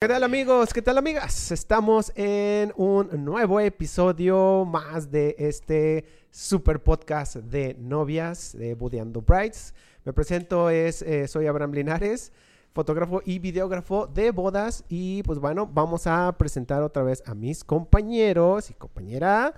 ¿Qué tal amigos? ¿Qué tal amigas? Estamos en un nuevo episodio más de este super podcast de novias de Budeando Brides. Me presento, es, eh, soy Abraham Linares, fotógrafo y videógrafo de bodas y pues bueno, vamos a presentar otra vez a mis compañeros y compañera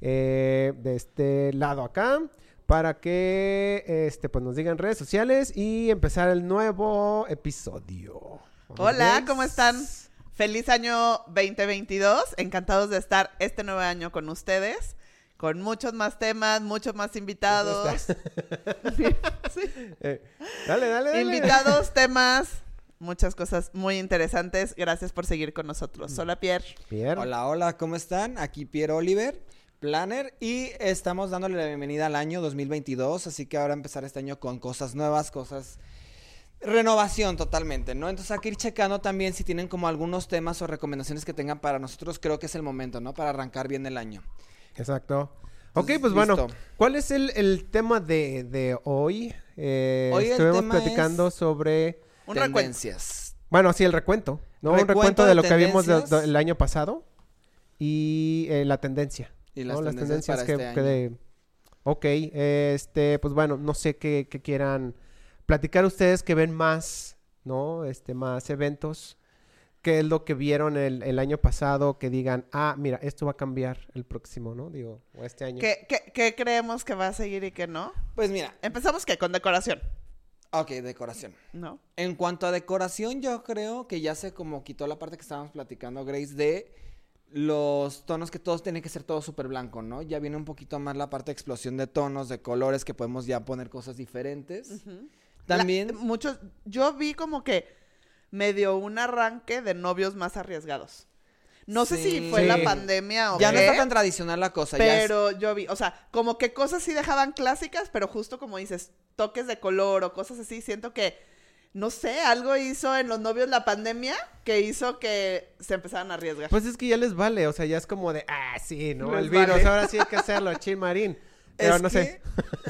eh, de este lado acá para que este, pues nos digan redes sociales y empezar el nuevo episodio. Hola, ¿cómo están? Feliz año 2022. Encantados de estar este nuevo año con ustedes. Con muchos más temas, muchos más invitados. Sí. Eh, dale, dale, dale. Invitados, temas, muchas cosas muy interesantes. Gracias por seguir con nosotros. Hola, Pierre. Pierre. Hola, hola, ¿cómo están? Aquí Pierre Oliver, planner, y estamos dándole la bienvenida al año 2022, así que ahora empezar este año con cosas nuevas, cosas... Renovación totalmente, ¿no? Entonces hay que ir checando también si tienen como algunos temas o recomendaciones que tengan para nosotros, creo que es el momento, ¿no? Para arrancar bien el año. Exacto. Ok, Entonces, pues bueno. ¿cuál es el, el tema de, de hoy? Eh, Hoy estuvimos platicando es- sobre, Un recuento. Tendencias. bueno, sí, el recuento, ¿no? un Recuento recuento de, de lo que vimos de- el año pasado y eh, la tendencia. Y las ¿no? tendencias para que, este año. Ok, este, pues bueno, no sé qué, qué quieran platicar ustedes que ven más, ¿no? Este, más eventos. ¿Qué es lo que vieron el, el año pasado? Que digan, ah, mira, esto va a cambiar el próximo, ¿no? Digo, o este año. ¿Qué, qué, qué creemos que va a seguir y qué no? Pues mira, Empezamos que con decoración, ok, decoración. ¿no? En cuanto a decoración, yo creo que ya se como quitó la parte que estábamos platicando, Grace, de los tonos que todos tienen que ser todo súper blanco, ¿no? Ya viene un poquito más la parte de explosión de tonos, de colores, que podemos ya poner cosas diferentes. Ujú. También, La- muchos, yo vi como que medio un arranque de novios más arriesgados. No sé si Sí. fue la pandemia o ya no está tan tradicional la cosa, ya es- pero yo vi, o sea, como que cosas sí dejaban clásicas, pero justo como dices, toques de color o cosas así, siento que, no sé, algo hizo en los novios la pandemia que hizo que se empezaran a arriesgar. Pues es que ya les vale, o sea, ya es como de, ah, sí, ¿no? Les el virus, vale. ahora sí hay que hacerlo, chin marín. Pero Es no que sé.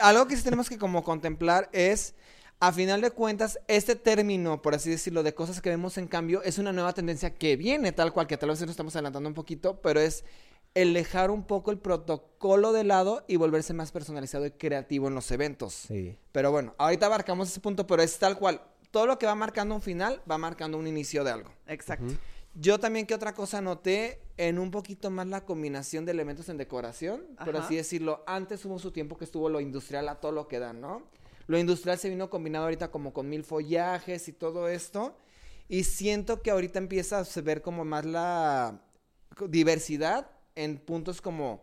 Algo que sí tenemos que como contemplar es, a final de cuentas, este término, por así decirlo, de cosas que vemos en cambio, es una nueva tendencia que viene tal cual, que tal vez nos estamos adelantando un poquito, pero es el dejar un poco el protocolo de lado y volverse más personalizado y creativo en los eventos. Sí. Pero bueno, ahorita abarcamos ese punto, pero es tal cual. Todo lo que va marcando un final va marcando un inicio de algo. Exacto. Yo también, ¿qué otra cosa noté? En un poquito más la combinación de elementos en decoración, por así decirlo. Antes hubo su tiempo que estuvo lo industrial a todo lo que da, ¿no? Lo industrial se vino combinado ahorita como con mil follajes y todo esto. Y siento que ahorita empieza a ver como más la diversidad en puntos como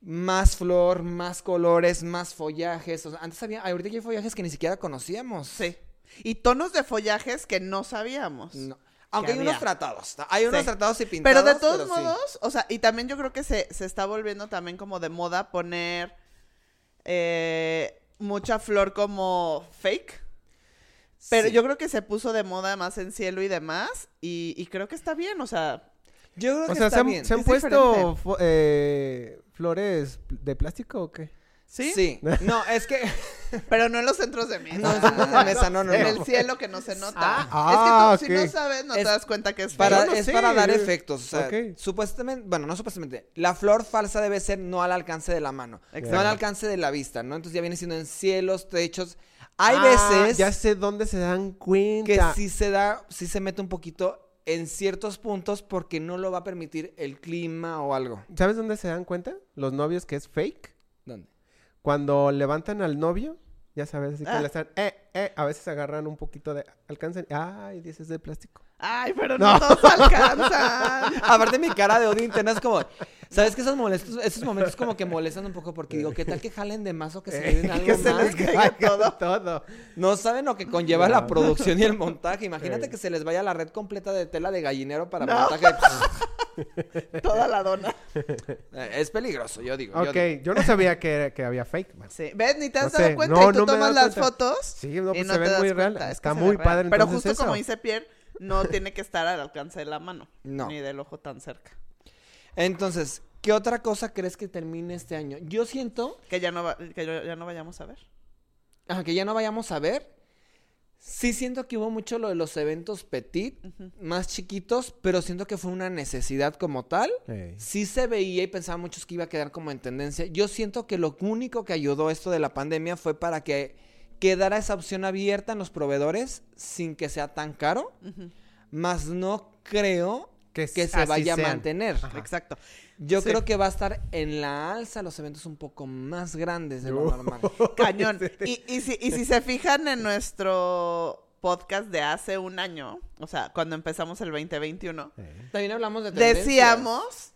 más flor, más colores, más follajes. O sea, antes había, ahorita hay follajes que ni siquiera conocíamos. Sí. Y tonos de follajes que no sabíamos. No. Aunque hay había. unos tratados. Hay unos Sí. tratados y pintados. Pero de todos pero sí. modos, o sea, y también yo creo que se, se está volviendo también como de moda poner eh, mucha flor como fake. Pero Sí. yo creo que se puso de moda más en cielo y demás. Y, y creo que está bien, o sea, Yo creo que sea, está ¿se han, bien. ¿se han es puesto eh, flores de plástico o qué? ¿Sí? Sí. No, es que. Pero no en los centros de mesa. No, en centros de mesa, no, no, En no. el cielo que no se nota. Ah, es que tú, ok. si no sabes, no Es te das cuenta que es Para, no es sé. para dar efectos. O sea, Ok. supuestamente. Bueno, no supuestamente. La flor falsa debe ser no al alcance de la mano. Exacto. No al alcance de la vista, ¿no? Entonces ya viene siendo en cielos, techos. Hay Ah, veces Ya sé dónde se dan que cuenta. sí se da, sí se mete un poquito en ciertos puntos porque no lo va a permitir el clima o algo. ¿Sabes dónde se dan cuenta? Los novios que es fake. ¿Dónde? Cuando levantan al novio, ya sabes, así que Ah. le están, eh, eh, a veces agarran un poquito de, alcanzan, ay, dices de plástico. Ay, pero no, No. todos alcanzan. Aparte mi cara de odio es como, ¿sabes que esos molestos, esos momentos como que molestan un poco porque digo, ¿qué tal que jalen de más o que se lleven algo que se más? les caiga todo. todo. No saben lo que conlleva la producción y el montaje. Imagínate Sí. que se les vaya la red completa de tela de gallinero para No. montaje. Toda la dona. Eh, es peligroso, yo digo. yo Ok, digo. yo no sabía que, que había fake. man. Sí. ¿Ves? Ni te has No dado sé. cuenta No, y tú tomas las cuenta. fotos. Sí, no, y pues no se ven muy real. es Está muy padre. Pero justo como dice Pierre, no tiene que estar al alcance de la mano. No. Ni del ojo tan cerca. Entonces, ¿qué otra cosa crees que termine este año? Yo siento Que ya no, va- que ya no vayamos a ver. ajá, que ya no vayamos a ver. Sí siento que hubo mucho lo de los eventos petit, más chiquitos, pero siento que fue una necesidad como tal. Sí se veía y pensaba muchos que iba a quedar como en tendencia. Yo siento que lo único que ayudó esto de la pandemia fue para que quedara esa opción abierta en los proveedores sin que sea tan caro, más no creo Que se vaya a mantener. Ajá. Exacto. Yo Sí. creo que va a estar en la alza los eventos un poco más grandes de lo normal. Cañón. Y, y, si, y si se fijan en nuestro podcast de hace un año, o sea, cuando empezamos el 2021, Ey. También hablamos de tendencias. decíamos,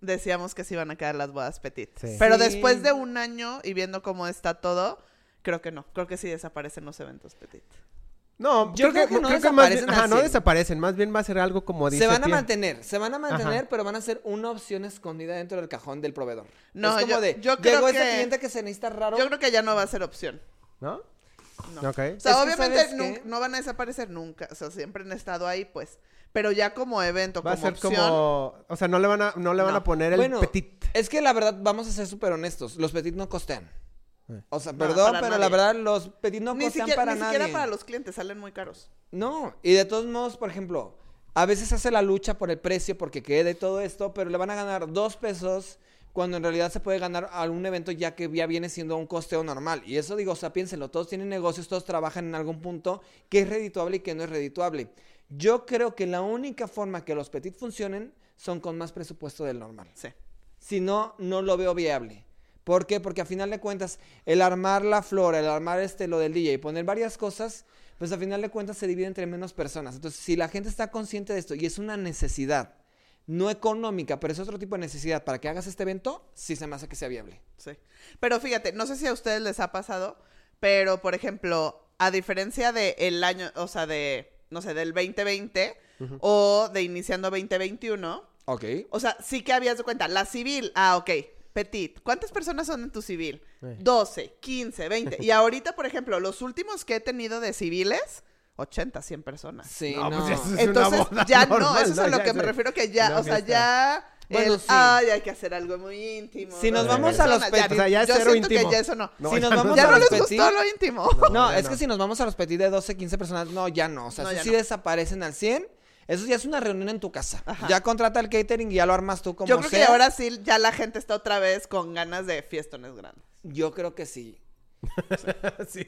decíamos que se iban a quedar las bodas petit. Sí. Pero Sí. después de un año y viendo cómo está todo, creo que no. Creo que sí desaparecen los eventos petit. No, Yo creo, creo que, que no creo que más bien, desaparecen ajá, no desaparecen, más bien va a ser algo como dice Se van a mantener, se van a mantener, Ajá. pero van a ser una opción escondida dentro del cajón del proveedor. No, es como yo- de, yo creo llegó que- cliente que se necesita raro. Yo creo que ya no va a ser opción. ¿No? No. Ok. O sea, obviamente no van a desaparecer nunca. O sea, siempre han estado ahí, pues. Pero ya como evento, Va a como ser opción. como... O sea, no le van a, no le van No. a poner el Bueno, petit. es que la verdad, vamos a ser súper honestos, los petit no costean. O sea, No, perdón, pero nadie. la verdad, los petit no ni costean siquiera, para ni nadie. siquiera para los clientes, salen muy caros. No, y de todos modos, por ejemplo, a veces hace la lucha por el precio porque quede todo esto, pero le van a ganar dos pesos cuando en realidad se puede ganar algún evento ya que ya viene siendo un costeo normal. Y eso digo, o sea, piénsenlo, todos tienen negocios, todos trabajan en algún punto que es redituable y que no es redituable. Yo creo que la única forma que los petit funcionen son con más presupuesto del normal. Sí. Si no, no lo veo viable. ¿Por qué? Porque a final de cuentas, el armar la flora, el armar este, lo del DJ y poner varias cosas, pues a final de cuentas se divide entre menos personas. Entonces, si la gente está consciente de esto y es una necesidad, no económica, pero es otro tipo de necesidad para que hagas este evento, sí se me hace que sea viable. Sí. Pero fíjate, no sé si a ustedes les ha pasado, pero por ejemplo, a diferencia de el año, o sea, de, no sé, del 2020 o de iniciando 2021, Ok. o sea, sí que habías de cuenta, la civil, ah, ok, petit, ¿cuántas personas son en tu civil? Eh. 12, 15, 20. Y ahorita, por ejemplo, los últimos que he tenido de civiles, 80, 100 personas. Sí, No, no. pues eso es Entonces, una boda ya no, normal, eso es a ¿no? lo Ya que me refiero que ya, una o sea, ya... Bueno, el, sí. Ay, hay que hacer algo muy íntimo. Si nos vamos a los petit- O sea, ya es yo cero siento íntimo. que ya eso no. No, Si nos ya vamos ya a no los les petit- gustó lo íntimo. No, ya es no. que si nos vamos a los petit de 12, 15 personas, no, ya no. O sea, No, sí no. desaparecen al 100. Eso ya es una reunión en tu casa. Ajá. Ya contrata el catering y ya lo armas tú como Yo creo que sea. ahora sí, ya la gente está otra vez con ganas de fiestones grandes. Yo creo que sí. Sí.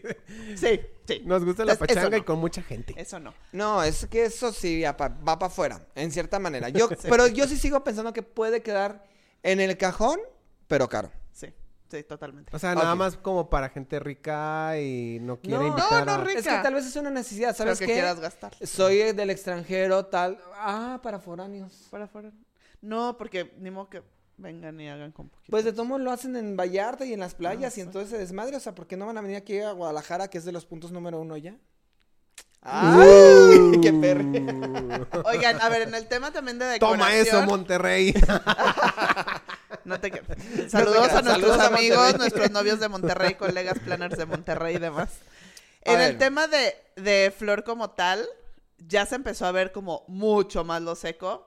Sí, sí. Nos gusta la Entonces, y no. con mucha gente. Eso no. No, es que eso sí pa- va para afuera, en cierta manera. Yo, Pero yo sí sigo pensando que puede quedar en el cajón, pero caro. Sí, totalmente. O sea, nada más como para gente rica y no quiere No, invitar no, a... rica. Es que tal vez es una necesidad, Pero ¿sabes que qué? quieras gastar. Soy del extranjero, tal. Ah, para foráneos. Para afuera. No, porque ni modo que vengan y hagan con poquito. Pues de todos modos lo hacen en Vallarta y en las playas Ah, y sí. entonces se desmadre. O sea, ¿por qué no van a venir aquí a Guadalajara, que es de los puntos número uno ya? ¡Ay! ¡Qué perro! Oigan, a ver, en el tema también de decoración. Toma eso, Monterrey. No te. Saludos a nuestros Saludos amigos, nuestros novios de Monterrey, colegas planners de Monterrey y demás. A En ver. el tema de, de flor como tal, ya se empezó a ver como mucho más lo seco.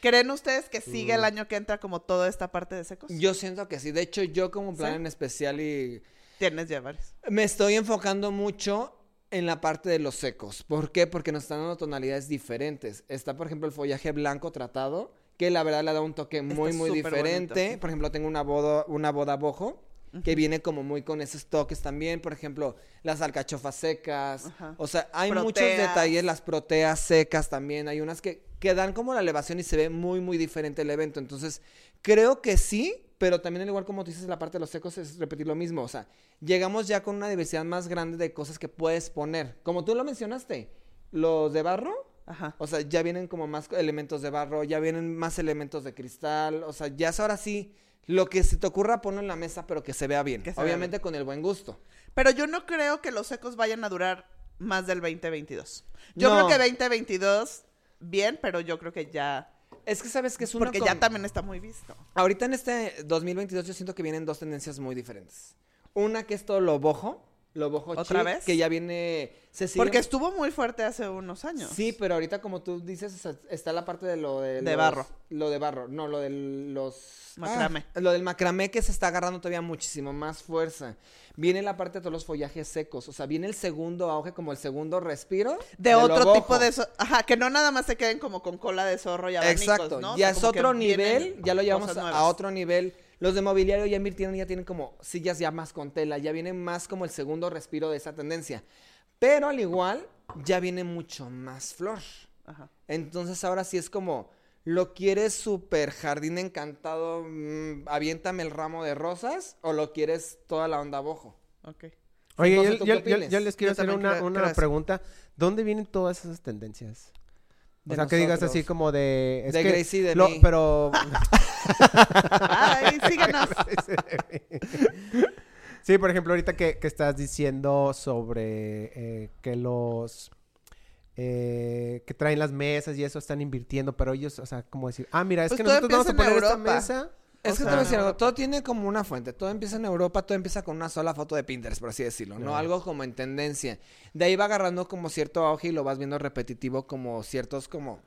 ¿Creen ustedes que sigue el año que entra como toda esta parte de secos? Yo siento que sí. De hecho, yo como plan ¿Sí? en especial y Tienes ya varios. me estoy enfocando mucho en la parte de los secos. ¿Por qué? Porque nos están dando tonalidades diferentes. Está, por ejemplo, el follaje blanco tratado, que la verdad le da un toque muy, muy diferente. bonito. Por ejemplo, tengo una boda, una boda bojo. Que viene como muy con esos toques también, por ejemplo, las alcachofas secas, o sea, hay muchos detalles, las proteas secas también, hay unas que, que dan como la elevación y se ve muy, muy diferente el evento, entonces, creo que sí, pero también al igual como tú dices, la parte de los secos es repetir lo mismo, o sea, llegamos ya con una diversidad más grande de cosas que puedes poner, como tú lo mencionaste, los de barro, Ajá. o sea, ya vienen como más elementos de barro, ya vienen más elementos de cristal, o sea, ya es ahora sí, lo que se te ocurra ponlo en la mesa, pero que se vea bien, vea obviamente con el buen gusto. Pero yo no creo que los secos vayan a durar más del 2022. Yo No. creo que 2022, bien, pero yo creo que ya... Es que sabes que es una Porque ya también está muy visto. Ahorita en este 2022 yo siento que vienen dos tendencias muy diferentes. Una que es todo lo bojo, Lo boho ¿Otra chic, vez? que ya viene... Se sigue- Porque estuvo muy fuerte hace unos años. Sí, pero ahorita como tú dices, o sea, está la parte de lo de... De los- barro. Lo de barro, no, lo de los... Macramé. Ah, lo del macramé que se está agarrando todavía muchísimo más fuerza. Viene la parte de todos los follajes secos, o sea, viene el segundo auge, como el segundo respiro. De otro tipo de... so- Ajá, que no nada más se queden como con cola de zorro y abanicos, Exacto, ¿no? O ya sea, es otro nivel, ya lo llevamos a otro nivel. Los de mobiliario ya invirtieron, ya tienen como sillas ya más con tela, ya viene más como el segundo respiro de esa tendencia. Pero al igual, ya viene mucho más flor. Ajá. Entonces ahora sí es como, ¿lo quieres super jardín encantado, mm, aviéntame el ramo de rosas? ¿O lo quieres toda la onda bojo? Ok. Oye, Entonces, yo, ¿tú yo- les quiero Yo hacer una, una pregunta. ¿Dónde vienen todas esas tendencias? O sea, que digas así como de... es De que Gracie de lo- mí. Pero... Ay, síguenos. sí, por ejemplo, ahorita que, que estás diciendo sobre eh, que los... eh, que traen las mesas y eso están invirtiendo, pero ellos, o sea, como decir, ah, mira, es Pues que nosotros vamos a poner esta mesa. Es O que te voy a decir algo, todo tiene como una fuente, todo empieza en Europa, todo empieza con una sola foto de Pinterest, por así decirlo, ¿no? Algo como en tendencia. De ahí va agarrando como cierto auge y lo vas viendo repetitivo como ciertos como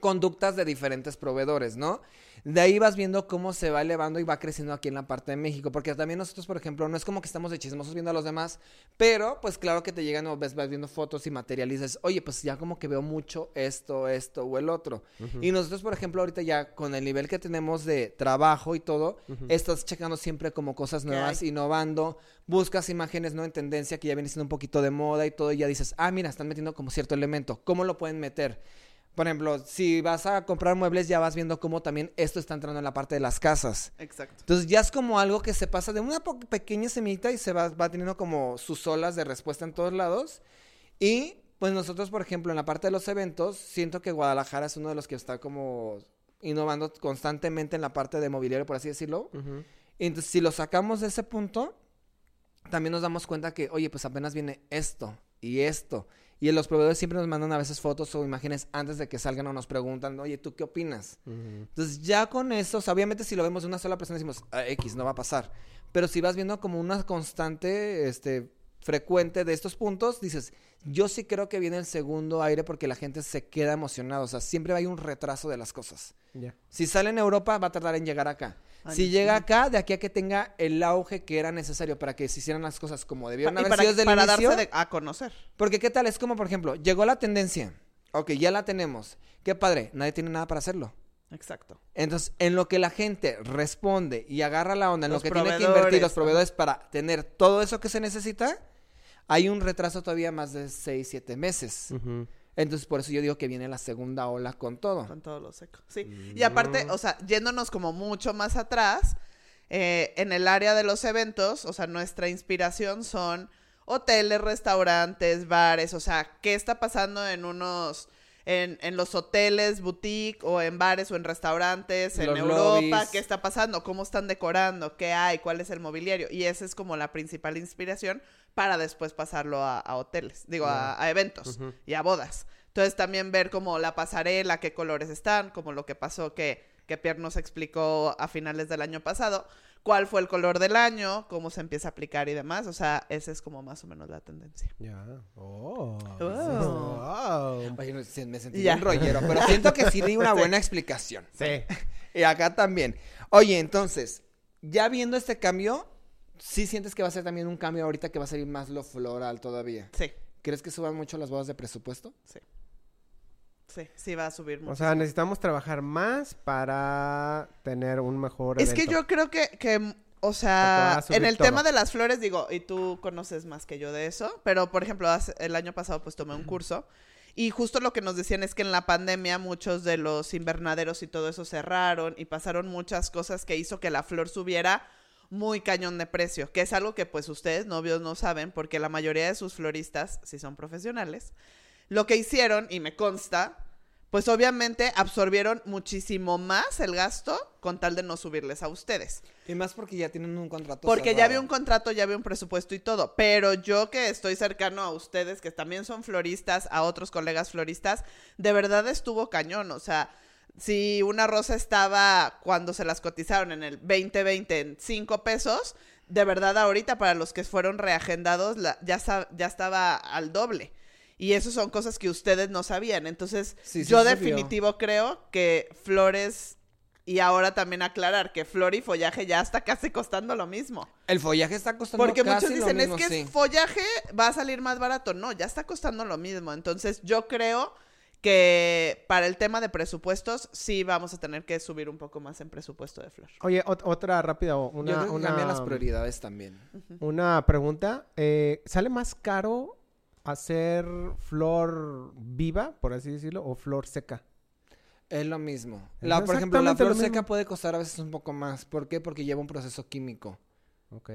conductas de diferentes proveedores, ¿no? De ahí vas viendo cómo se va elevando y va creciendo aquí en la parte de México, porque también nosotros, por ejemplo, no es como que estamos de chismosos viendo a los demás, pero pues claro que te llegan o ves, vas viendo fotos y materializas, oye, pues ya como que veo mucho esto, esto o el otro. Y nosotros, por ejemplo, ahorita ya con el nivel que tenemos de trabajo y todo, estás checando siempre como cosas ¿Qué nuevas, innovando, buscas imágenes no en tendencia que ya viene siendo un poquito de moda y todo, y ya dices, ah, mira, están metiendo como cierto elemento, ¿cómo lo pueden meter? Por ejemplo, si vas a comprar muebles, ya vas viendo cómo también esto está entrando en la parte de las casas. Exacto. Entonces ya es como algo que se pasa de una pequeña semillita y se va, va teniendo como sus olas de respuesta en todos lados. Y pues nosotros, por ejemplo, en la parte de los eventos, siento que Guadalajara es uno de los que está como innovando constantemente en la parte de mobiliario, por así decirlo. Ujú. Y entonces, si lo sacamos de ese punto, también nos damos cuenta que, oye, pues apenas viene esto y esto. Y los proveedores siempre nos mandan a veces fotos o imágenes antes de que salgan o nos preguntan, oye, ¿tú qué opinas? Entonces, ya con eso, o sea, obviamente si lo vemos de una sola persona decimos, "Ah, X, no va a pasar. Pero si vas viendo como una constante, este, frecuente de estos puntos, dices, yo sí creo que viene el segundo aire porque la gente se queda emocionada. O sea, siempre hay un retraso de las cosas. Si sale en Europa, va a tardar en llegar acá. Si sí. llega acá, de aquí a que tenga el auge que era necesario para que se hicieran las cosas como debieron Pa- haber para, sido desde el para inicio. darse de- a conocer. Porque qué tal, es como por ejemplo, llegó la tendencia. Ok, ya la tenemos. Qué padre, nadie tiene nada para hacerlo. Exacto. Entonces, en lo que la gente responde y agarra la onda, en Los lo que tiene que invertir los proveedores para tener todo eso que se necesita, hay un retraso todavía más de 6, 7 meses. Entonces, por eso yo digo que viene la segunda ola con todo. Con todo lo seco. Sí. Y aparte, Mm. o sea, yéndonos como mucho más atrás, eh, en el área de los eventos, o sea, nuestra inspiración son hoteles, restaurantes, bares, o sea, ¿qué está pasando en unos... En, en los hoteles, boutique o en bares o en restaurantes, en Los Europa, lobbies. qué está pasando, cómo están decorando, qué hay, cuál es el mobiliario. Y esa es como la principal inspiración para después pasarlo a, a hoteles, digo, a, a eventos Ujú. y a bodas. Entonces también ver como la pasarela, qué colores están, como lo que pasó que, que Pierre nos explicó a finales del año pasado, cuál fue el color del año, cómo se empieza a aplicar y demás. O sea, esa es como más o menos la tendencia. Ya. Oh. Oh. Wow. Oye, no, se- me sentí Ya. bien rollero, pero siento que sí di una buena explicación. Sí. Y acá también. Oye, entonces, ya viendo este cambio, ¿sí sientes que va a ser también un cambio ahorita que va a salir más lo floral todavía? Sí, ¿Crees que suban mucho las bodas de presupuesto? sí. Sí, sí va a subir mucho. O sea, necesitamos trabajar más para tener un mejor Es que yo creo que, que, o sea, en el todo. tema de las flores, digo, y tú conoces más que yo de eso, pero por ejemplo, hace- el año pasado pues tomé un curso y justo lo que nos decían es que en la pandemia muchos de los invernaderos y todo eso cerraron y pasaron muchas cosas que hizo que la flor subiera muy cañón de precio, que es algo que pues ustedes novios no saben porque la mayoría de sus floristas, si son profesionales, lo que hicieron, y me consta, pues obviamente absorbieron muchísimo más el gasto con tal de no subirles a ustedes. Y más porque ya tienen un contrato. Porque ya había un contrato, ya había un presupuesto y todo. Pero yo que estoy cercano a ustedes, que también son floristas, a otros colegas floristas, de verdad estuvo cañón. O sea, si una rosa estaba cuando se las cotizaron en el 2020 en 5 pesos, de verdad ahorita para los que fueron reagendados la- ya, estaba al doble. Y eso son cosas que ustedes no sabían. Entonces, Sí, sí yo vio. definitivo creo que flores, y ahora también aclarar que flor y follaje ya está casi costando lo mismo. El follaje está costando Porque casi muchos lo dicen, mismo, es que sí. es follaje va a salir más barato. No, ya está costando lo mismo. Entonces, yo creo que para el tema de presupuestos, sí vamos a tener que subir un poco más en presupuesto de flor. Oye, ot- otra rápida, o Yo una, creo que una, cambian las prioridades también. una pregunta. Eh, ¿Sale más caro hacer flor viva, por así decirlo, o flor seca? Es lo mismo. Es La, por ejemplo, la flor seca puede costar a veces un poco más. ¿Por qué? Porque lleva un proceso químico. Ok.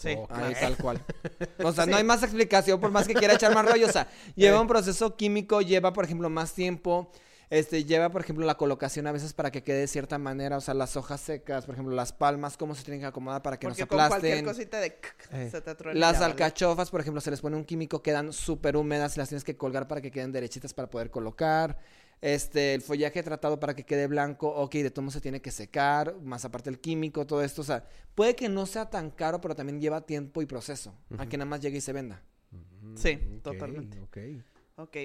Sí. Oh, Ahí, tal cual. O sea, Sí. no hay más explicación por más que quiera echar más rollo. O sea, lleva un proceso químico, lleva, por ejemplo, más tiempo. Este, lleva, por ejemplo, la colocación a veces para que quede de cierta manera. O sea, las hojas secas, por ejemplo, las palmas, cómo se tienen que acomodar para que Porque no con se cualquier aplasten. cosita de... Eh. se te Las ya vale. alcachofas, por ejemplo, se les pone un químico, quedan súper húmedas, las tienes que colgar para que queden derechitas para poder colocar. Este, el follaje tratado para que quede blanco, ok, de todo se tiene que secar, más aparte el químico, todo esto, o sea, puede que no sea tan caro, pero también lleva tiempo y proceso, a que nada más llegue y se venda. Sí, totalmente. ok. Ok.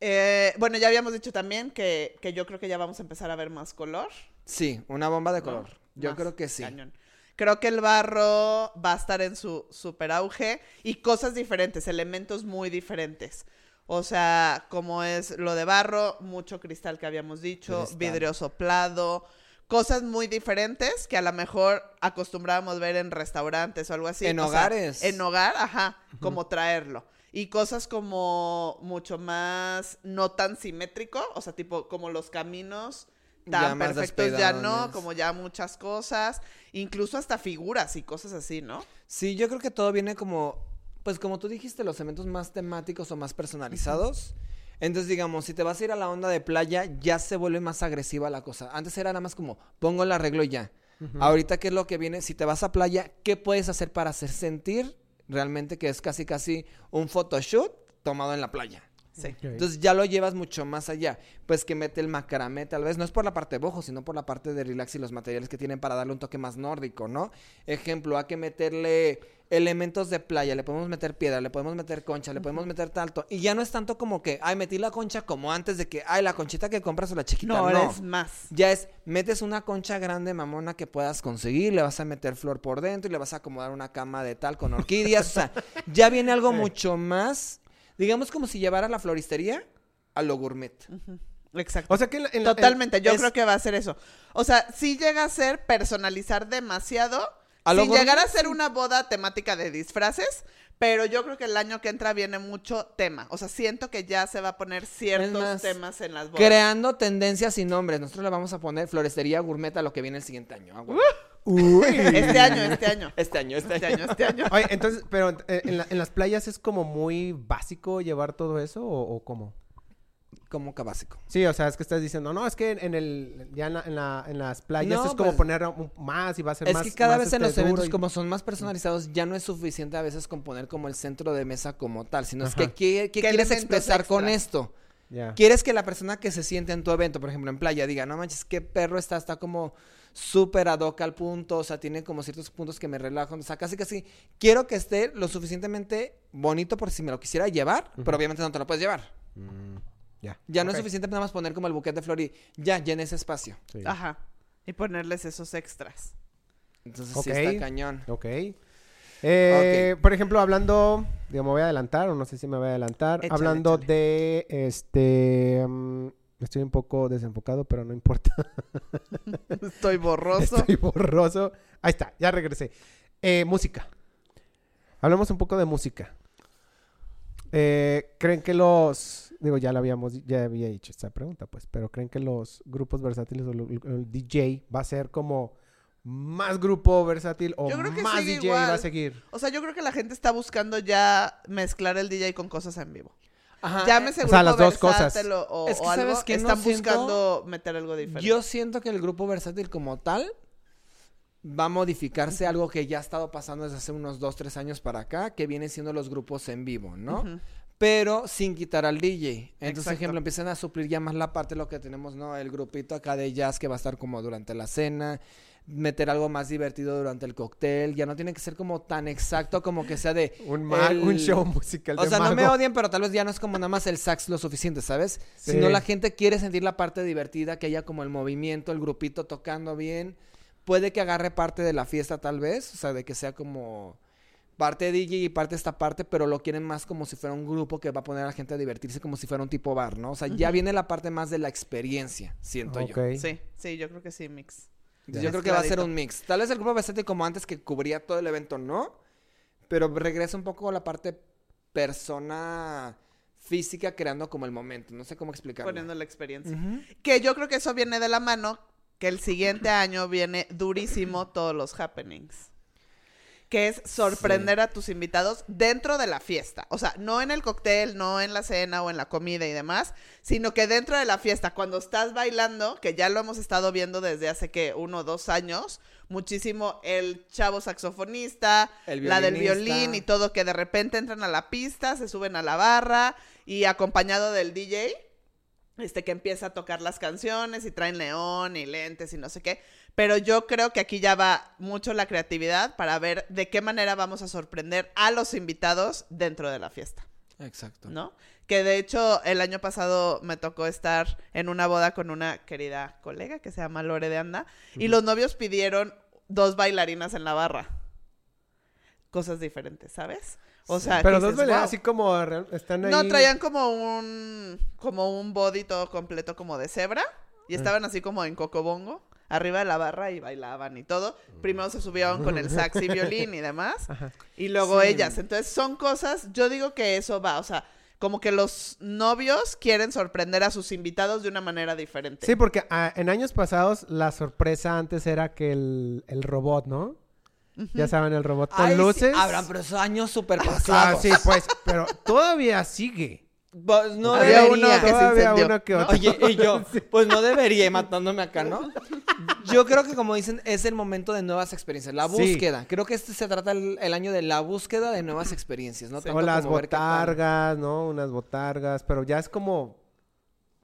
Eh, bueno, ya habíamos dicho también que, que yo creo que ya vamos a empezar a ver más color. Sí, una bomba de ¿no? color. Yo creo que sí. cañón. Creo que el barro va a estar en su super auge y cosas diferentes, elementos muy diferentes. O sea, como es lo de barro, mucho cristal que habíamos dicho, Cristal. vidrio soplado, cosas muy diferentes que a lo mejor acostumbrábamos ver en restaurantes o algo así. En O sea, hogares. en hogar, ajá, como traerlo. Y cosas como mucho más no tan simétrico, o sea, tipo como los caminos tan perfectos ya no, como ya muchas cosas, incluso hasta figuras y cosas así, ¿no? Sí, yo creo que todo viene como, pues como tú dijiste, los elementos más temáticos o más personalizados. Entonces, digamos, si te vas a ir a la onda de playa, ya se vuelve más agresiva la cosa. Antes era nada más como, pongo el arreglo y ya. Ahorita, ¿qué es lo que viene? Si te vas a playa, ¿qué puedes hacer para hacer sentir realmente que es casi, casi un photoshoot tomado en la playa? Sí. Entonces ya lo llevas mucho más allá. Pues que mete el macramé, tal vez. No es por la parte de bojo, sino por la parte de relax y los materiales que tienen para darle un toque más nórdico, ¿no? Ejemplo, hay que meterle elementos de playa, le podemos meter piedra, le podemos meter concha, le podemos meter talto. Y ya no es tanto como que, ay, metí la concha como antes de que, ay, la conchita que compras o la chiquita. No, No, es más. Ya es, metes una concha grande, mamona, que puedas conseguir, le vas a meter flor por dentro y le vas a acomodar una cama de tal con orquídeas. o sea, ya viene algo mucho más, digamos como si llevara la floristería a lo gourmet. Exacto. O sea que en la- en la- en- Totalmente, yo es- creo que va a ser eso. O sea, si llega a ser personalizar demasiado, A lo sin llegar a ser sí. una boda temática de disfraces, pero yo creo que el año que entra viene mucho tema. O sea, siento que ya se va a poner ciertos más, temas en las bodas. Creando tendencias y nombres. Nosotros le vamos a poner florestería gourmet a lo que viene el siguiente año. Ah, bueno. Uy. Este año, este año. Este año, este Este año. año, este año. Oye, entonces, pero eh, en, la- en las playas es como muy básico llevar todo eso o, o cómo? Como que básico. Sí, o sea, es que estás diciendo, no, es que en el, ya en, la- en la- en las playas No, es como pues, poner un- más y va a ser Es más. que cada vez en este, los eventos, y- como son más personalizados, ya no es suficiente a veces con poner como el centro de mesa como tal, sino es que. ¿qué, qué ¿Qué quieres expresar con esto? ¿Quieres que la persona que se siente en tu evento, por ejemplo en playa, diga, no manches, qué perro está, está como súper ad hoc al punto, o sea, tiene como ciertos puntos que me relajan, o sea, casi casi quiero que esté lo suficientemente bonito por si me lo quisiera llevar, pero obviamente no te lo puedes llevar. Mm, ya. Ya no es suficiente nada más poner como el buquete de flor y ya, llena ese espacio. Sí. Ajá. Y ponerles esos extras. Entonces sí está cañón. Ok. Eh, Por ejemplo, hablando, digo, me voy a adelantar, o no sé si me voy a adelantar, Échale, hablando échale. de, este, mm, estoy un poco desenfocado, pero no importa, Estoy borroso. estoy borroso. Ahí está, ya regresé. Eh, música. Hablamos un poco de música. Eh, ¿Creen que los, digo, ya lo habíamos, ya había dicho esta pregunta, pues, pero ¿creen que los grupos versátiles o el DJ va a ser como más grupo versátil o Yo creo que más DJ va a seguir? O sea, yo creo que la gente está buscando ya mezclar el DJ con cosas en vivo. Ajá, Llámese o sea, grupo las dos cosas. versátil O, o- Es que o algo, ¿sabes? No están siento- buscando meter algo diferente. Yo siento que el grupo versátil como tal va a modificarse algo que ya ha estado pasando desde hace unos dos, tres años para acá, que viene siendo los grupos en vivo, ¿no? Pero sin quitar al DJ. Entonces, Exacto. ejemplo, empiezan a suplir ya más la parte de lo que tenemos, ¿no? El grupito acá de jazz que va a estar como durante la cena. Meter algo más divertido durante el cóctel. Ya no tiene que ser como tan exacto como que sea de... Un, ma- el- un show musical O de sea, no me odien, pero tal vez ya no es como nada más el sax lo suficiente, ¿sabes? Sí. Sino la gente quiere sentir la parte divertida, que haya como el movimiento, el grupito tocando bien. Puede que agarre parte de la fiesta tal vez, o sea, de que sea como parte DJ y parte esta parte, pero lo quieren más como si fuera un grupo que va a poner a la gente a divertirse como si fuera un tipo bar, ¿no? O sea, ya viene la parte más de la experiencia, siento yo. Sí, sí, yo creo que sí, mix. Yo creo que va a ser un mix. Tal vez el grupo versátil como antes que cubría todo el evento, no. Pero regresa un poco a la parte persona física creando como el momento. No sé cómo explicarlo. Poniendo la experiencia. Que yo creo que eso viene de la mano, que el siguiente año viene durísimo todos los happenings. Que es sorprender a tus invitados dentro de la fiesta. O sea, no en el cóctel, no en la cena o en la comida y demás, sino que dentro de la fiesta, cuando estás bailando, que ya lo hemos estado viendo desde hace que uno o dos años, muchísimo el chavo saxofonista, El la del violín y todo, que de repente entran a la pista, se suben a la barra y acompañado del DJ, este que empieza a tocar las canciones y traen león y lentes y no sé qué. Pero yo creo que aquí ya va mucho la creatividad para ver de qué manera vamos a sorprender a los invitados dentro de la fiesta, Exacto. ¿no? Que de hecho el año pasado me tocó estar en una boda con una querida colega que se llama Lore de Anda y los novios pidieron dos bailarinas en la barra. Cosas diferentes, ¿sabes? O sea, Pero dos dices, así como están ahí. No, traían como un como un body todo completo como de cebra y estaban así como en cocobongo arriba de la barra y bailaban y todo. Primero se subieron con el sax y violín y demás Ajá. y luego Sí. ellas. Entonces son cosas, yo digo que eso va, o sea, como que los novios quieren sorprender a sus invitados de una manera diferente. Sí, porque ah, en años pasados la sorpresa antes era que el, el robot, ¿no? Ya saben, el robot con Ay, sí, luces. Abraham, pero esos años súper Ah, pasados. sí, pues, pero todavía sigue. Pues no Había debería. uno que Todavía uno que otro. Oye, y yo, pues no debería ir matándome acá, ¿no? Yo creo que como dicen, es el momento de nuevas experiencias, la Sí. búsqueda. Creo que este se trata el, el año de la búsqueda de nuevas experiencias, ¿no? o Tanto las como botargas, ¿no? Unas botargas, pero ya es como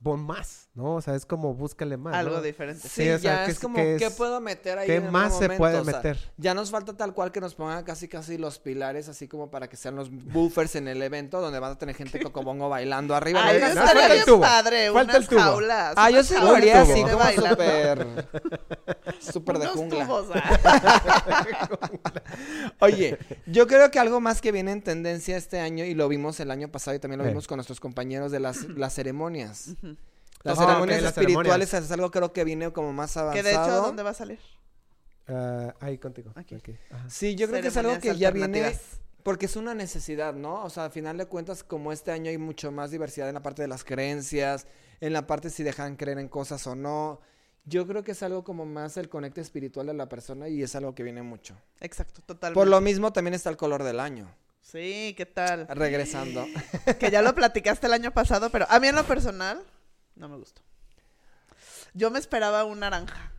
pon más, ¿no? O sea, es como búscale más. Algo ¿no? diferente. Sí, Sí, o sea, ya ¿qué es como, qué ¿qué es- puedo meter ahí? qué en más se puede O sea, meter? ya nos falta tal cual que nos pongan casi casi los pilares, así como para que sean los buffers en el evento, donde van a tener gente cocobongo bailando arriba. Ay, ¿no? falta el tubo. padre, Falta unas el tubo. jaulas. Ah, yo sí lo haría así de como súper... Súper de jungla. tubos, ah. Oye, yo creo que algo más que viene en tendencia este año, y lo vimos el año pasado y también lo Eh. vimos con nuestros compañeros de las, las ceremonias. Las Ah, ceremonias espirituales ceremonias. es algo creo que viene como más avanzado. Que de hecho, ¿dónde va a salir? Ah, ahí contigo. Aquí. Sí, yo creo que es algo que ya viene porque es una necesidad, ¿no? O sea, al final de cuentas, como este año hay mucho más diversidad en la parte de las creencias, en la parte si dejan creer en cosas o no. Yo creo que es algo como más el conecte espiritual de la persona y es algo que viene mucho. Exacto, totalmente. Por lo mismo también está el color del año. Sí, ¿qué tal? Regresando. que ya lo platicaste el año pasado, pero a mí en lo personal no me gustó. Yo me esperaba un naranja.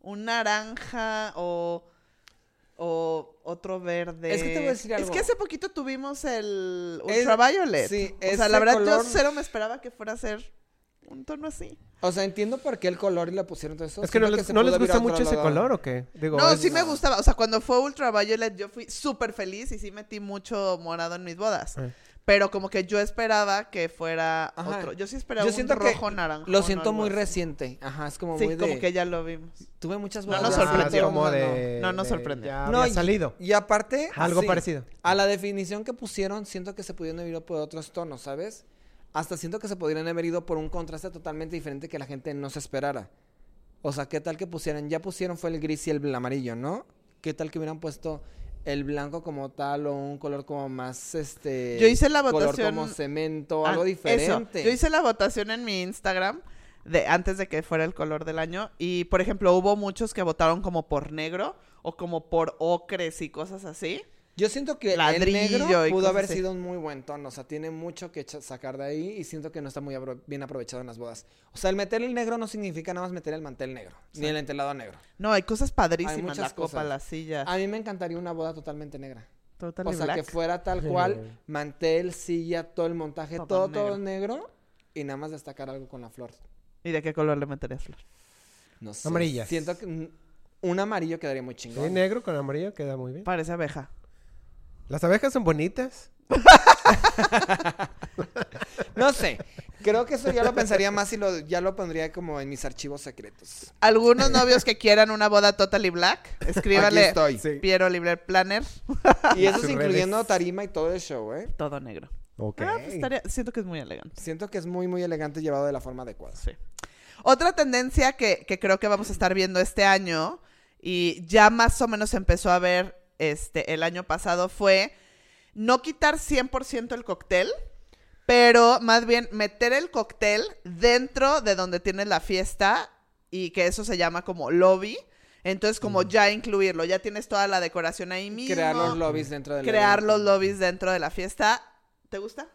Un naranja o, o otro verde. Es que te voy a decir Es algo. que hace poquito tuvimos el Es- Ultraviolet. sí, o sea, la verdad yo cero me esperaba que fuera a ser un tono así. O sea, entiendo por qué el color y le pusieron todo eso. Es que no les, se no les gusta mucho ese color o qué? Digo, No, es- sí me gustaba. O sea, cuando fue Ultraviolet yo fui súper feliz y sí metí mucho morado en mis bodas. Eh. Pero como que yo esperaba que fuera Ajá. otro. Yo sí esperaba Yo un siento que rojo naranja. Lo siento muy reciente. Ajá, es como Sí, muy de... como que ya lo vimos. Tuve muchas No bodas. nos ya, sorprendió. como de, No nos de- sorprendió. Ya No, había y- salido. Y aparte... Algo sí, parecido. A la definición que pusieron, siento que se pudieron haber ido por otros tonos, ¿sabes? Hasta siento que se podrían haber ido por un contraste totalmente diferente que la gente no se esperara. O sea, ¿qué tal que pusieran? Ya pusieron fue el gris y el amarillo, ¿no? ¿Qué tal que hubieran puesto el blanco como tal o un color como más, este... Yo hice la Color votación- como cemento, Ah, algo eso. diferente. Yo hice la votación en mi Instagram de antes de que fuera el color del año y por ejemplo hubo muchos que votaron como por negro o como por ocres y cosas así. Yo siento que Ladrillo el negro pudo haber así. sido un muy buen tono. O sea, tiene mucho que sacar de ahí y siento que no está muy apro- bien aprovechado en las bodas. O sea, el meter el negro no significa nada más meter el mantel negro, ni el entelado negro. No, hay cosas padrísimas, muchas la copa, cosas. la silla, A mí me encantaría una boda totalmente negra. total O sea, que black. fuera tal cual, mantel, silla, todo el montaje, Todo todo, negro. todo negro y nada más destacar algo con la flor. ¿Y de qué color le meterías flor? No sé. Amarillas. Siento que Un amarillo quedaría muy Sí, chingón. negro con amarillo queda muy bien. Parece abeja. Las abejas son bonitas. No sé. Creo que eso ya lo pensaría más y lo, ya lo pondría como en mis archivos secretos. Algunos novios que quieran una boda totally black, escríbale estoy. Piero Libre Planner, Y eso es incluyendo redes. tarima y todo el show, ¿eh? todo negro. Ok. Ah, pues estaría- siento que es muy elegante. Siento que es muy, muy elegante llevado de la forma adecuada. Sí. Otra tendencia que, que creo que vamos a estar viendo este año y ya más o menos empezó a ver este, el año pasado fue no quitar 100% el cóctel, pero más bien meter el cóctel dentro de donde tienes la fiesta y que eso se llama como lobby. Entonces como ya incluirlo, ya tienes toda la decoración ahí mismo. Crear los lobbies dentro del crear evento. los lobbies dentro de la fiesta. ¿Te gusta?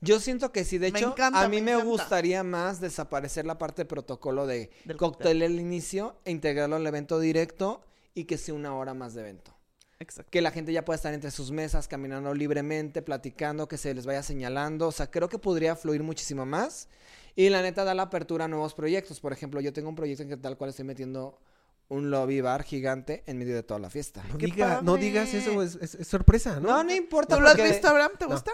Yo siento que sí, de Me hecho, encanta, a mí me gustaría más desaparecer la parte de protocolo de Del cóctel al inicio e integrarlo al evento directo y que sea una hora más de evento. Exacto. Que la gente ya pueda estar entre sus mesas, caminando libremente, platicando, que se les vaya señalando. O sea, creo que podría fluir muchísimo más. Y la neta da la apertura a nuevos proyectos. Por ejemplo, yo tengo un proyecto en que tal cual estoy metiendo un lobby bar gigante en medio de toda la fiesta. No, ¡Qué diga- no digas eso, es, es- es sorpresa, ¿no? No, no importa. ¿Tú lo has visto, Abraham? ¿Te No. gusta?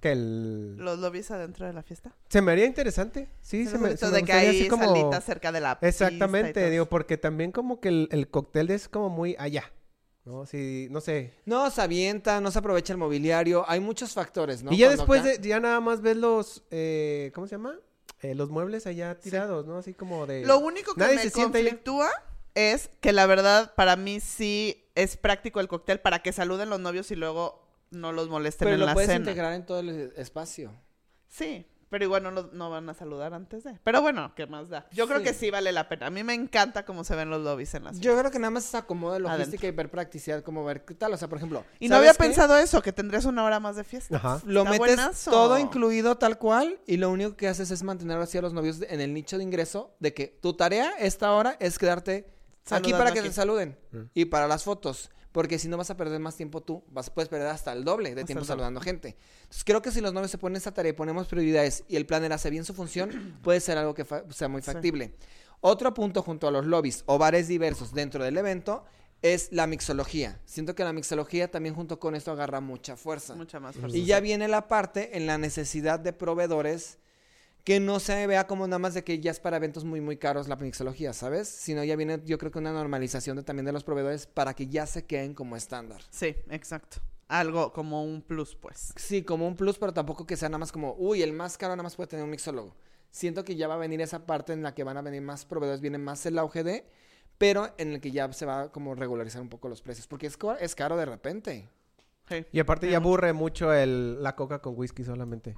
Que el... Los lobbies adentro de la fiesta. Se me haría interesante. Sí, se me, se me de que hay así como... salitas cerca de la Exactamente, digo, porque también como que el, el cóctel es como muy allá, ¿no? Sí, no sé. No, se avienta, no se aprovecha el mobiliario. Hay muchos factores, ¿no? y ya Cuando después, acá- de, ya nada más ves los, eh, ¿cómo se llama? Eh, los muebles allá tirados, ¿no? Así como de... Lo único que Nadie me se conflictúa es que la verdad para mí sí es práctico el cóctel para que saluden los novios y luego no los molesten Pero en lo la puedes cena. integrar en todo el espacio. Sí, pero igual no, no van a saludar antes de. Pero bueno, ¿qué más da? Yo creo Sí. que sí vale la pena. A mí me encanta cómo se ven los lobbies en las Yo creo que nada más es acomodo de Adentro. logística y ver practicidad, como ver qué tal. O sea, por ejemplo. Y no ¿sabes había qué? pensado eso, que tendrías una hora más de fiesta. Ajá. Lo Está metes buenazo. todo incluido tal cual y lo único que haces es mantener así a los novios en el nicho de ingreso de que tu tarea esta hora es quedarte aquí para que aquí. te saluden Mm. y para las fotos. Porque si no vas a perder más tiempo tú, vas, puedes perder hasta el doble de Hasta tiempo saludando gente. Entonces creo que si los novios se ponen esa tarea y ponemos prioridades y el planner hace bien su función, puede ser algo que sea muy Sí. factible. Otro punto junto a los lobbies o bares diversos dentro del evento es la mixología. Siento que la mixología también junto con esto agarra mucha fuerza. Mucha más fuerza. Y ya viene la parte en la necesidad de proveedores que no se vea como nada más de que ya es para eventos muy muy caros la mixología, ¿sabes? Sino ya viene yo creo que una normalización de, también de los proveedores para que ya se queden como estándar. Sí, exacto. Algo como un plus, pues. Sí, como un plus, pero tampoco que sea nada más como, uy, el más caro nada más puede tener un mixólogo. Siento que ya va a venir esa parte en la que van a venir más proveedores, viene más el auge de, pero en el que ya se va a como regularizar un poco los precios, porque es, es caro de repente. Sí. Y aparte ya aburre mucho el, la coca con whisky solamente.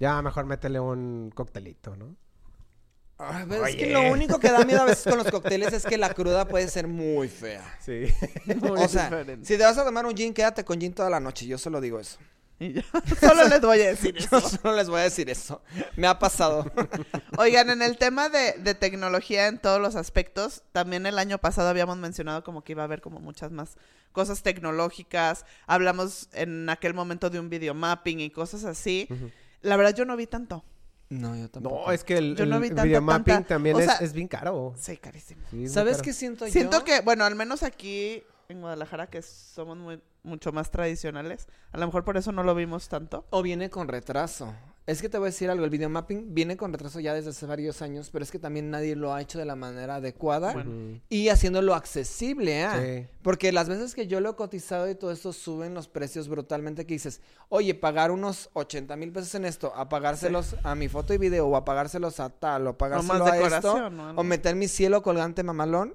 Ya mejor métele un coctelito, ¿no? Ay, pero es que lo único que da miedo a veces con los cócteles es que la cruda puede ser muy fea. Sí. O sea, diferente. si te vas a tomar un gin, quédate con gin toda la noche. Yo solo digo eso. Y. Solo les voy a decir Yo eso. solo les voy a decir eso. Me ha pasado. Oigan, en el tema de, de tecnología en todos los aspectos, también el año pasado habíamos mencionado como que iba a haber como muchas más cosas tecnológicas. Hablamos en aquel momento de un videomapping y cosas así. Ujú. La verdad yo no vi tanto. No, yo tampoco. No, es que el, Yo no el vi tanta, videomapping tanta- también o es, sea- es bien caro. Sí, carísimo. Sí, ¿Sabes qué siento yo? Siento que, bueno, al menos aquí en Guadalajara, que somos muy, mucho más tradicionales, a lo mejor por eso no lo vimos tanto. O viene con retraso. Es que te voy a decir algo, el videomapping viene con retraso ya desde hace varios años, pero es que también nadie lo ha hecho de la manera adecuada Bueno. Y haciéndolo accesible. Sí. Porque las veces que yo lo he cotizado y todo esto suben los precios brutalmente que dices, oye, pagar unos 80 mil pesos en esto, a pagárselos a mi foto y video, o a pagárselos a tal, o pagárselo a esto, o meter mi cielo colgante mamalón.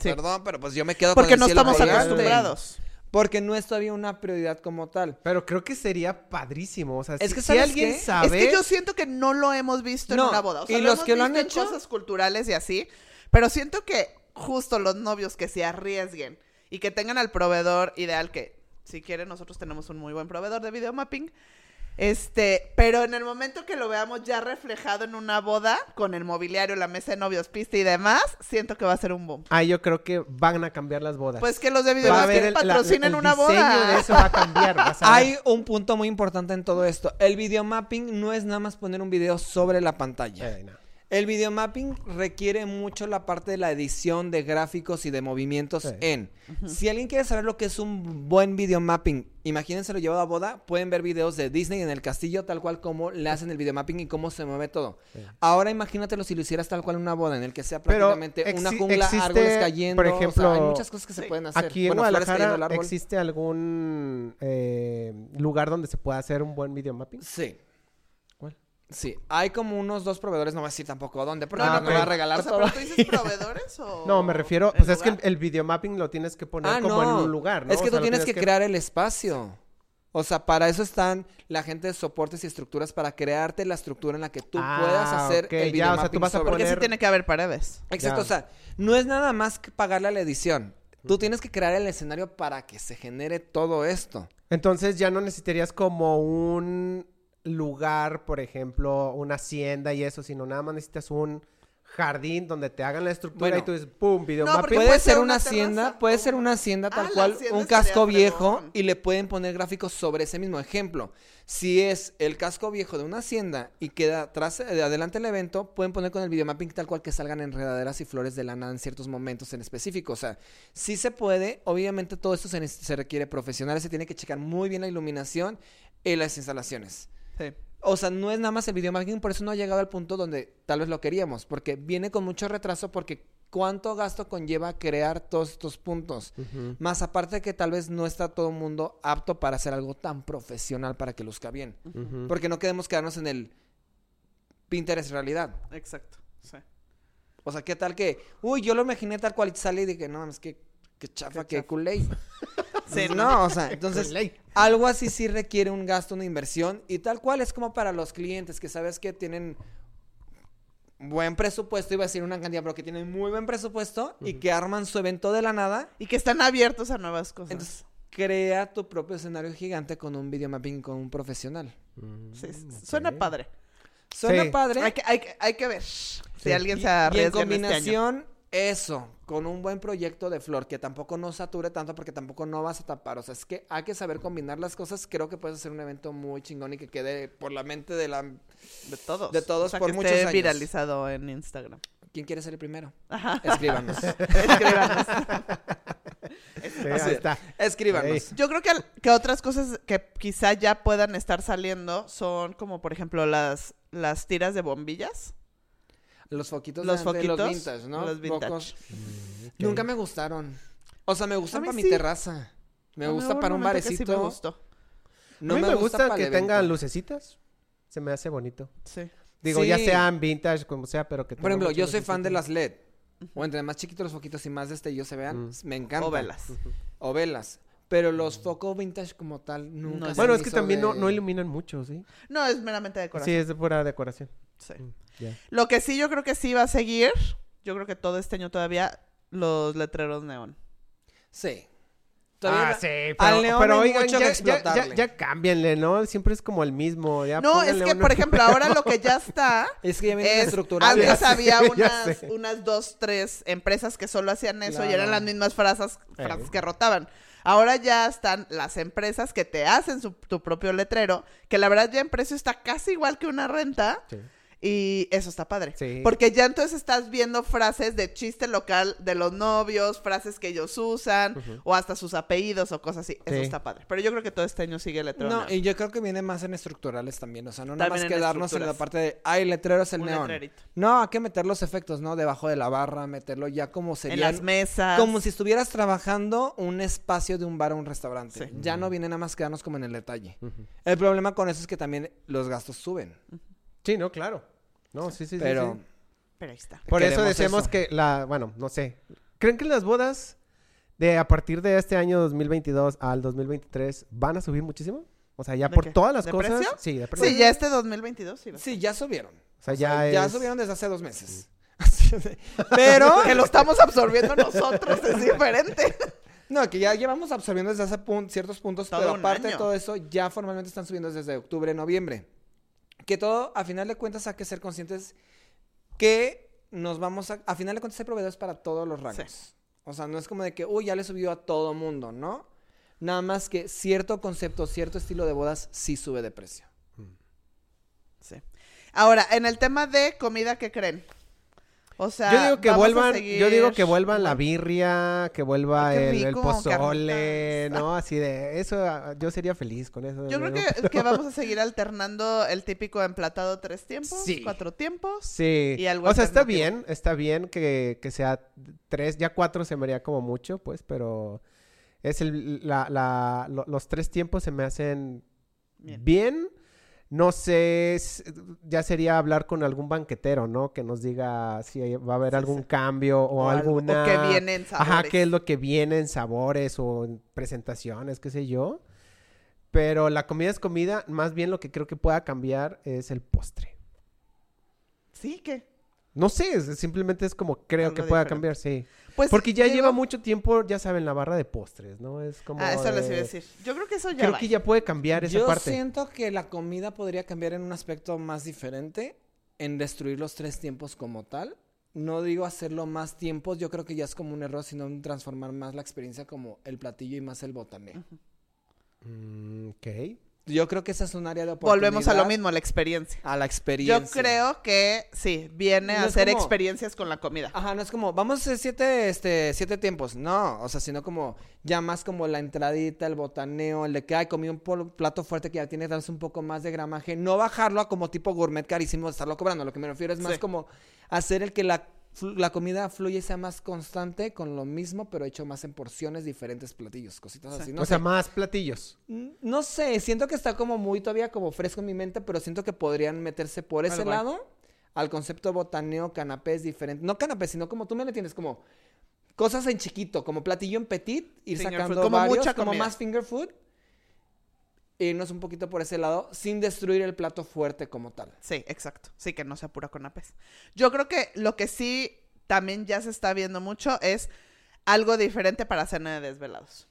Sí. Perdón, pero pues yo me quedo Porque con el no cielo estamos colgante. acostumbrados. Porque no es todavía una prioridad como tal. Pero creo que sería padrísimo. O sea, Es si, que, si ¿sabes alguien qué? sabe. Es que yo siento que no lo hemos visto No, en una boda. O sea, y lo los hemos que lo han visto en hecho- cosas culturales y así. Pero siento que justo los novios que se arriesguen y que tengan al proveedor ideal que, si quieren, nosotros tenemos un muy buen proveedor de videomapping. Este, pero en el momento que lo veamos ya reflejado en una boda, con el mobiliario, la mesa de novios, pista y demás, siento que va a ser un boom. Ah, yo creo que van a cambiar las bodas. Pues que los de Va a videomapping haber el, patrocinen una diseño boda. de eso va a cambiar. vas a ver. Hay un punto muy importante en todo esto. El videomapping no es nada más poner un video sobre la pantalla. Eh, no. El videomapping requiere mucho la parte de la edición de gráficos y de movimientos Sí. en. Si alguien quiere saber lo que es un buen videomapping, imagínense lo llevado a boda, pueden ver videos de Disney en el castillo, tal cual como le hacen el videomapping y cómo se mueve todo. Sí. Ahora imagínatelo si lo hicieras tal cual en una boda, en el que sea Pero prácticamente una jungla, existe, árboles cayendo. por o sea, ejemplo, hay muchas cosas que se pueden hacer. Aquí en Bueno, Guadalajara del árbol. existe algún eh, lugar donde se pueda hacer un buen video mapping. Sí. Sí, hay como unos dos proveedores, no voy a decir tampoco dónde, porque no me va a regalar o sea, todo. pero tú dices proveedores o. No, me refiero, pues es que el, lugar? el video mapping lo tienes que poner Ah, como en un lugar, ¿no? Es que O sea, tú tienes que, crear el espacio. O sea, para eso están la gente de soportes y estructuras para crearte la estructura en la que tú Ah, puedas hacer el ya, o sea, videomapping tú vas a sobre- Porque sí tiene que haber paredes. Exacto, Ya. o sea, no es nada más que pagarle a la edición. Tú tienes que crear el escenario para que se genere todo esto. Entonces ya no necesitarías como un lugar, por ejemplo, una hacienda y eso, sino nada más necesitas un jardín donde te hagan la estructura Bueno. y tú dices, ¡pum! Video No, mapping. Puede puede ser una hacienda, terraza puede ser un- una hacienda Ah, tal cual, hacienda un casco viejo y le pueden poner gráficos sobre ese mismo ejemplo. Si es el casco viejo de una hacienda y queda atrás, de adelante el evento, pueden poner con el videomapping tal cual que salgan enredaderas y flores de lana en ciertos momentos en específico. O sea, sí se puede, obviamente todo esto se, se requiere profesionales, se tiene que checar muy bien la iluminación y las instalaciones. Sí. O sea, no es nada más el videomapping, por eso no ha llegado al punto donde tal vez lo queríamos, porque viene con mucho retraso, porque cuánto gasto conlleva crear todos estos puntos. Más aparte de que tal vez no está todo el mundo apto para hacer algo tan profesional para que luzca bien. Porque no queremos quedarnos en el Pinterest realidad. Exacto. Sí. O sea, ¿qué tal que, uy, yo lo imaginé tal cual y sale y dije, no, es que, que chafa, Qué que chafa. culé. Sí, no, o sea, entonces, algo así sí requiere un gasto, una inversión y tal cual es como para los clientes que sabes que tienen buen presupuesto, iba a decir una cantidad, pero que tienen muy buen presupuesto y que arman su evento de la nada. Y que están abiertos a nuevas cosas. Entonces, crea tu propio escenario gigante con un videomapping con un profesional. Mm, Sí. Suena padre. Suena Sí. padre. Hay que, hay, que, hay que ver si alguien y, se y en arriesga en este año. Eso, con un buen proyecto de flor que tampoco no sature tanto porque tampoco no vas a tapar. O sea, es que hay que saber combinar las cosas. Creo que puedes hacer un evento muy chingón y que quede por la mente de la... De todos. De todos O sea, por que muchos esté años. viralizado en Instagram. ¿Quién quiere ser el primero? Ajá. Escríbanos. Escríbanos. Sí, ahí está. Escríbanos. Yo creo que, que otras cosas que quizá ya puedan estar saliendo son como, por ejemplo, las, las tiras de bombillas. Los foquitos Los de, los vintage, ¿no? los vintage. Nunca me gustaron. O sea, me gustan para mi sí. terraza. Me gusta para un sí barecito. me gustó. No a mí me, gusta, que tengan lucecitas. Se me hace bonito. Sí. Digo, ya Sí. sean vintage, como sea, pero que Por ejemplo, yo soy fan de las LED. O entre más chiquitos los foquitos y más destellos se vean, Mm. me encanta. O velas. O velas. Pero los focos vintage como tal nunca No, se Bueno, es que también no, de- no iluminan mucho, ¿sí? No, es meramente Sí, decoración. es de pura decoración. Sí. Mm, Lo que sí yo creo que sí va a seguir, yo creo que todo este año todavía, los letreros neón. Sí. Todavía Ah, la- sí, pero, pero oigan, ya, ya, ya, ya cámbienle, ¿no? Siempre es como el mismo. Ya No, es que, por ejemplo, ahora lo que ya está Es que ya vienen es... estructurales. Antes había unas, unas dos, tres empresas que solo hacían eso y eran las mismas frases, Eh. frases que rotaban. Ahora ya están las empresas que te hacen su- tu propio letrero, que la verdad ya en precio está casi igual que una renta. Sí. Y eso está padre. Sí. Porque ya entonces estás viendo frases de chiste local de los novios, frases que ellos usan, o hasta sus apellidos o cosas así. Eso Sí. está padre. Pero yo creo que todo este año sigue el letrero. No, neón. y yo creo que viene más en estructurales también. O sea, no nada más en quedarnos en la parte de, ay, letrero es el Un neón. letrerito. No, hay que meter los efectos, ¿no? Debajo de la barra, meterlo ya como En sería. las mesas. Como si estuvieras trabajando un espacio de un bar o un restaurante. Sí. Ya no viene nada más quedarnos como en el detalle. El problema con eso es que también los gastos suben. Sí, no, claro. No, sí, sí, sí, Pero sí. Pero ahí está. Por eso decimos eso. que la, bueno, no sé. ¿Creen que las bodas de a partir de este año 2022 al 2023 van a subir muchísimo? O sea, ya ¿De por qué? todas las ¿De cosas. precio? Sí, de precio. Sí, ya este 2022 sí. va. sí, ya subieron. O sea, O sea, ya ya subieron desde hace dos meses. Pero Que lo estamos absorbiendo nosotros, es diferente. No, que ya llevamos absorbiendo desde hace pun- ciertos puntos, Todo pero aparte de todo eso, ya formalmente están subiendo desde octubre, noviembre. Que todo, a final de cuentas, hay que ser conscientes que nos vamos a... A final de cuentas hay proveedores para todos los rangos. O sea, no es como de que, uy, ya le subió a todo mundo, ¿no? Nada más que cierto concepto, cierto estilo de bodas sí sube de precio. Sí. Ahora, en el tema de comida, ¿qué creen? O sea, Yo digo que vuelvan, yo digo que vuelvan la birria, que vuelva el, pozole, carnitas. ¿no? Así de eso, yo sería feliz con eso. Yo creo que, que vamos a seguir alternando el típico emplatado tres tiempos, Sí. cuatro tiempos. Sí. y algo o sea, está bien, está bien que, que sea tres, ya cuatro se me haría como mucho, pues, pero es el, la, la, lo- los tres tiempos se me hacen Bien. bien. No sé, ya sería hablar con algún banquetero, ¿no? Que nos diga si va a haber algún sí. cambio o, O alguna... que viene en Ajá, sabores. qué es lo que viene en sabores o en presentaciones, qué sé yo. Pero la comida es comida, más bien lo que creo que pueda cambiar es el postre. Sí, que. No sé, simplemente es como creo Algo que pueda diferente. cambiar, sí. Pues Porque ya digo- lleva mucho tiempo, ya saben, la barra de postres, ¿no? Es como... Ah, eso les iba a de- decir. Yo creo que eso ya Creo va. que ya puede cambiar esa Yo parte. siento que la comida podría cambiar en un aspecto más diferente, en destruir los tres tiempos como tal. No digo hacerlo más tiempos, yo creo que ya es como un error, sino transformar más la experiencia como el platillo y más el botaneo. Mm, ok. Yo creo que esa es un área de oportunidad. Volvemos a lo mismo, a la experiencia. A la experiencia. Yo creo que sí, viene No a hacer como- experiencias con la comida. Ajá, no es como, vamos a hacer siete, este, siete tiempos. No, o sea, sino como, ya más como la entradita, el botaneo, el de que, ay, comí un plato fuerte que ya tiene que darse un poco más de gramaje. No bajarlo a como tipo gourmet carísimo de estarlo cobrando. Lo que me refiero es más Sí. como hacer el que la, la comida fluye sea más constante con lo mismo, pero hecho más en porciones, diferentes platillos, cositas Sí. así. No o sea, sé. más platillos. Mm, No sé, siento que está como muy todavía como fresco en mi mente, pero siento que podrían meterse por ese lado al concepto botaneo, canapés diferente. No canapés, sino como tú me le tienes como cosas en chiquito, como platillo en petit, ir Finger sacando food, como varios, mucha como más finger food. Irnos un poquito por ese lado sin destruir el plato fuerte como tal. Sí, exacto. Sí, que no se apura con apes. Yo creo que lo que sí también ya se está viendo mucho es algo diferente para cena de desvelados.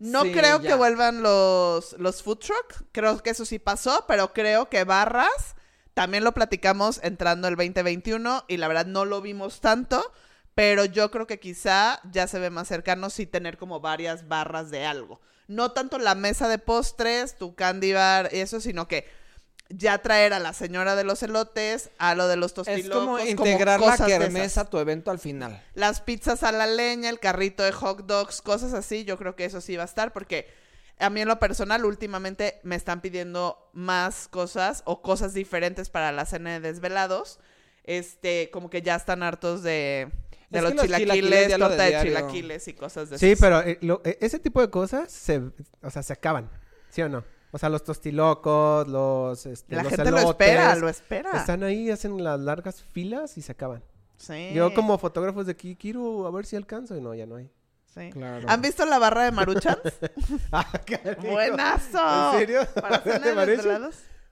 No Sí, creo ya. que vuelvan los, los food truck. Creo que eso sí pasó, pero creo que barras también lo platicamos entrando el 2021 y la verdad no lo vimos tanto. Pero yo creo que quizá ya se ve más cercano sí tener como varias barras de algo. No tanto la mesa de postres, tu candy bar y eso, sino que ya traer a la señora de los elotes, a lo de los Es tostilocos, como integrar la kermés a tu evento al final. Las pizzas a la leña, el carrito de hot dogs, cosas así, yo creo que eso sí va a estar porque a mí en lo personal últimamente me están pidiendo más cosas o cosas diferentes para la cena de desvelados. Este, como que ya están hartos de, de los chilaquiles, chilaquiles de de chilaquiles y cosas de Sí, esas. pero eh, lo- eh, ese tipo de cosas se, o sea, se acaban, ¿sí o no? O sea, los tostilocos, los, este, La los gente lo espera, lo espera. Están ahí, hacen las largas filas y se acaban. Sí. Yo como fotógrafos de aquí quiero a ver si alcanzo y no, ya no hay. Sí. Claro. ¿Han visto la barra de Maruchan? Ah. ¡Buenazo! ¿En serio? Para cena ¿De.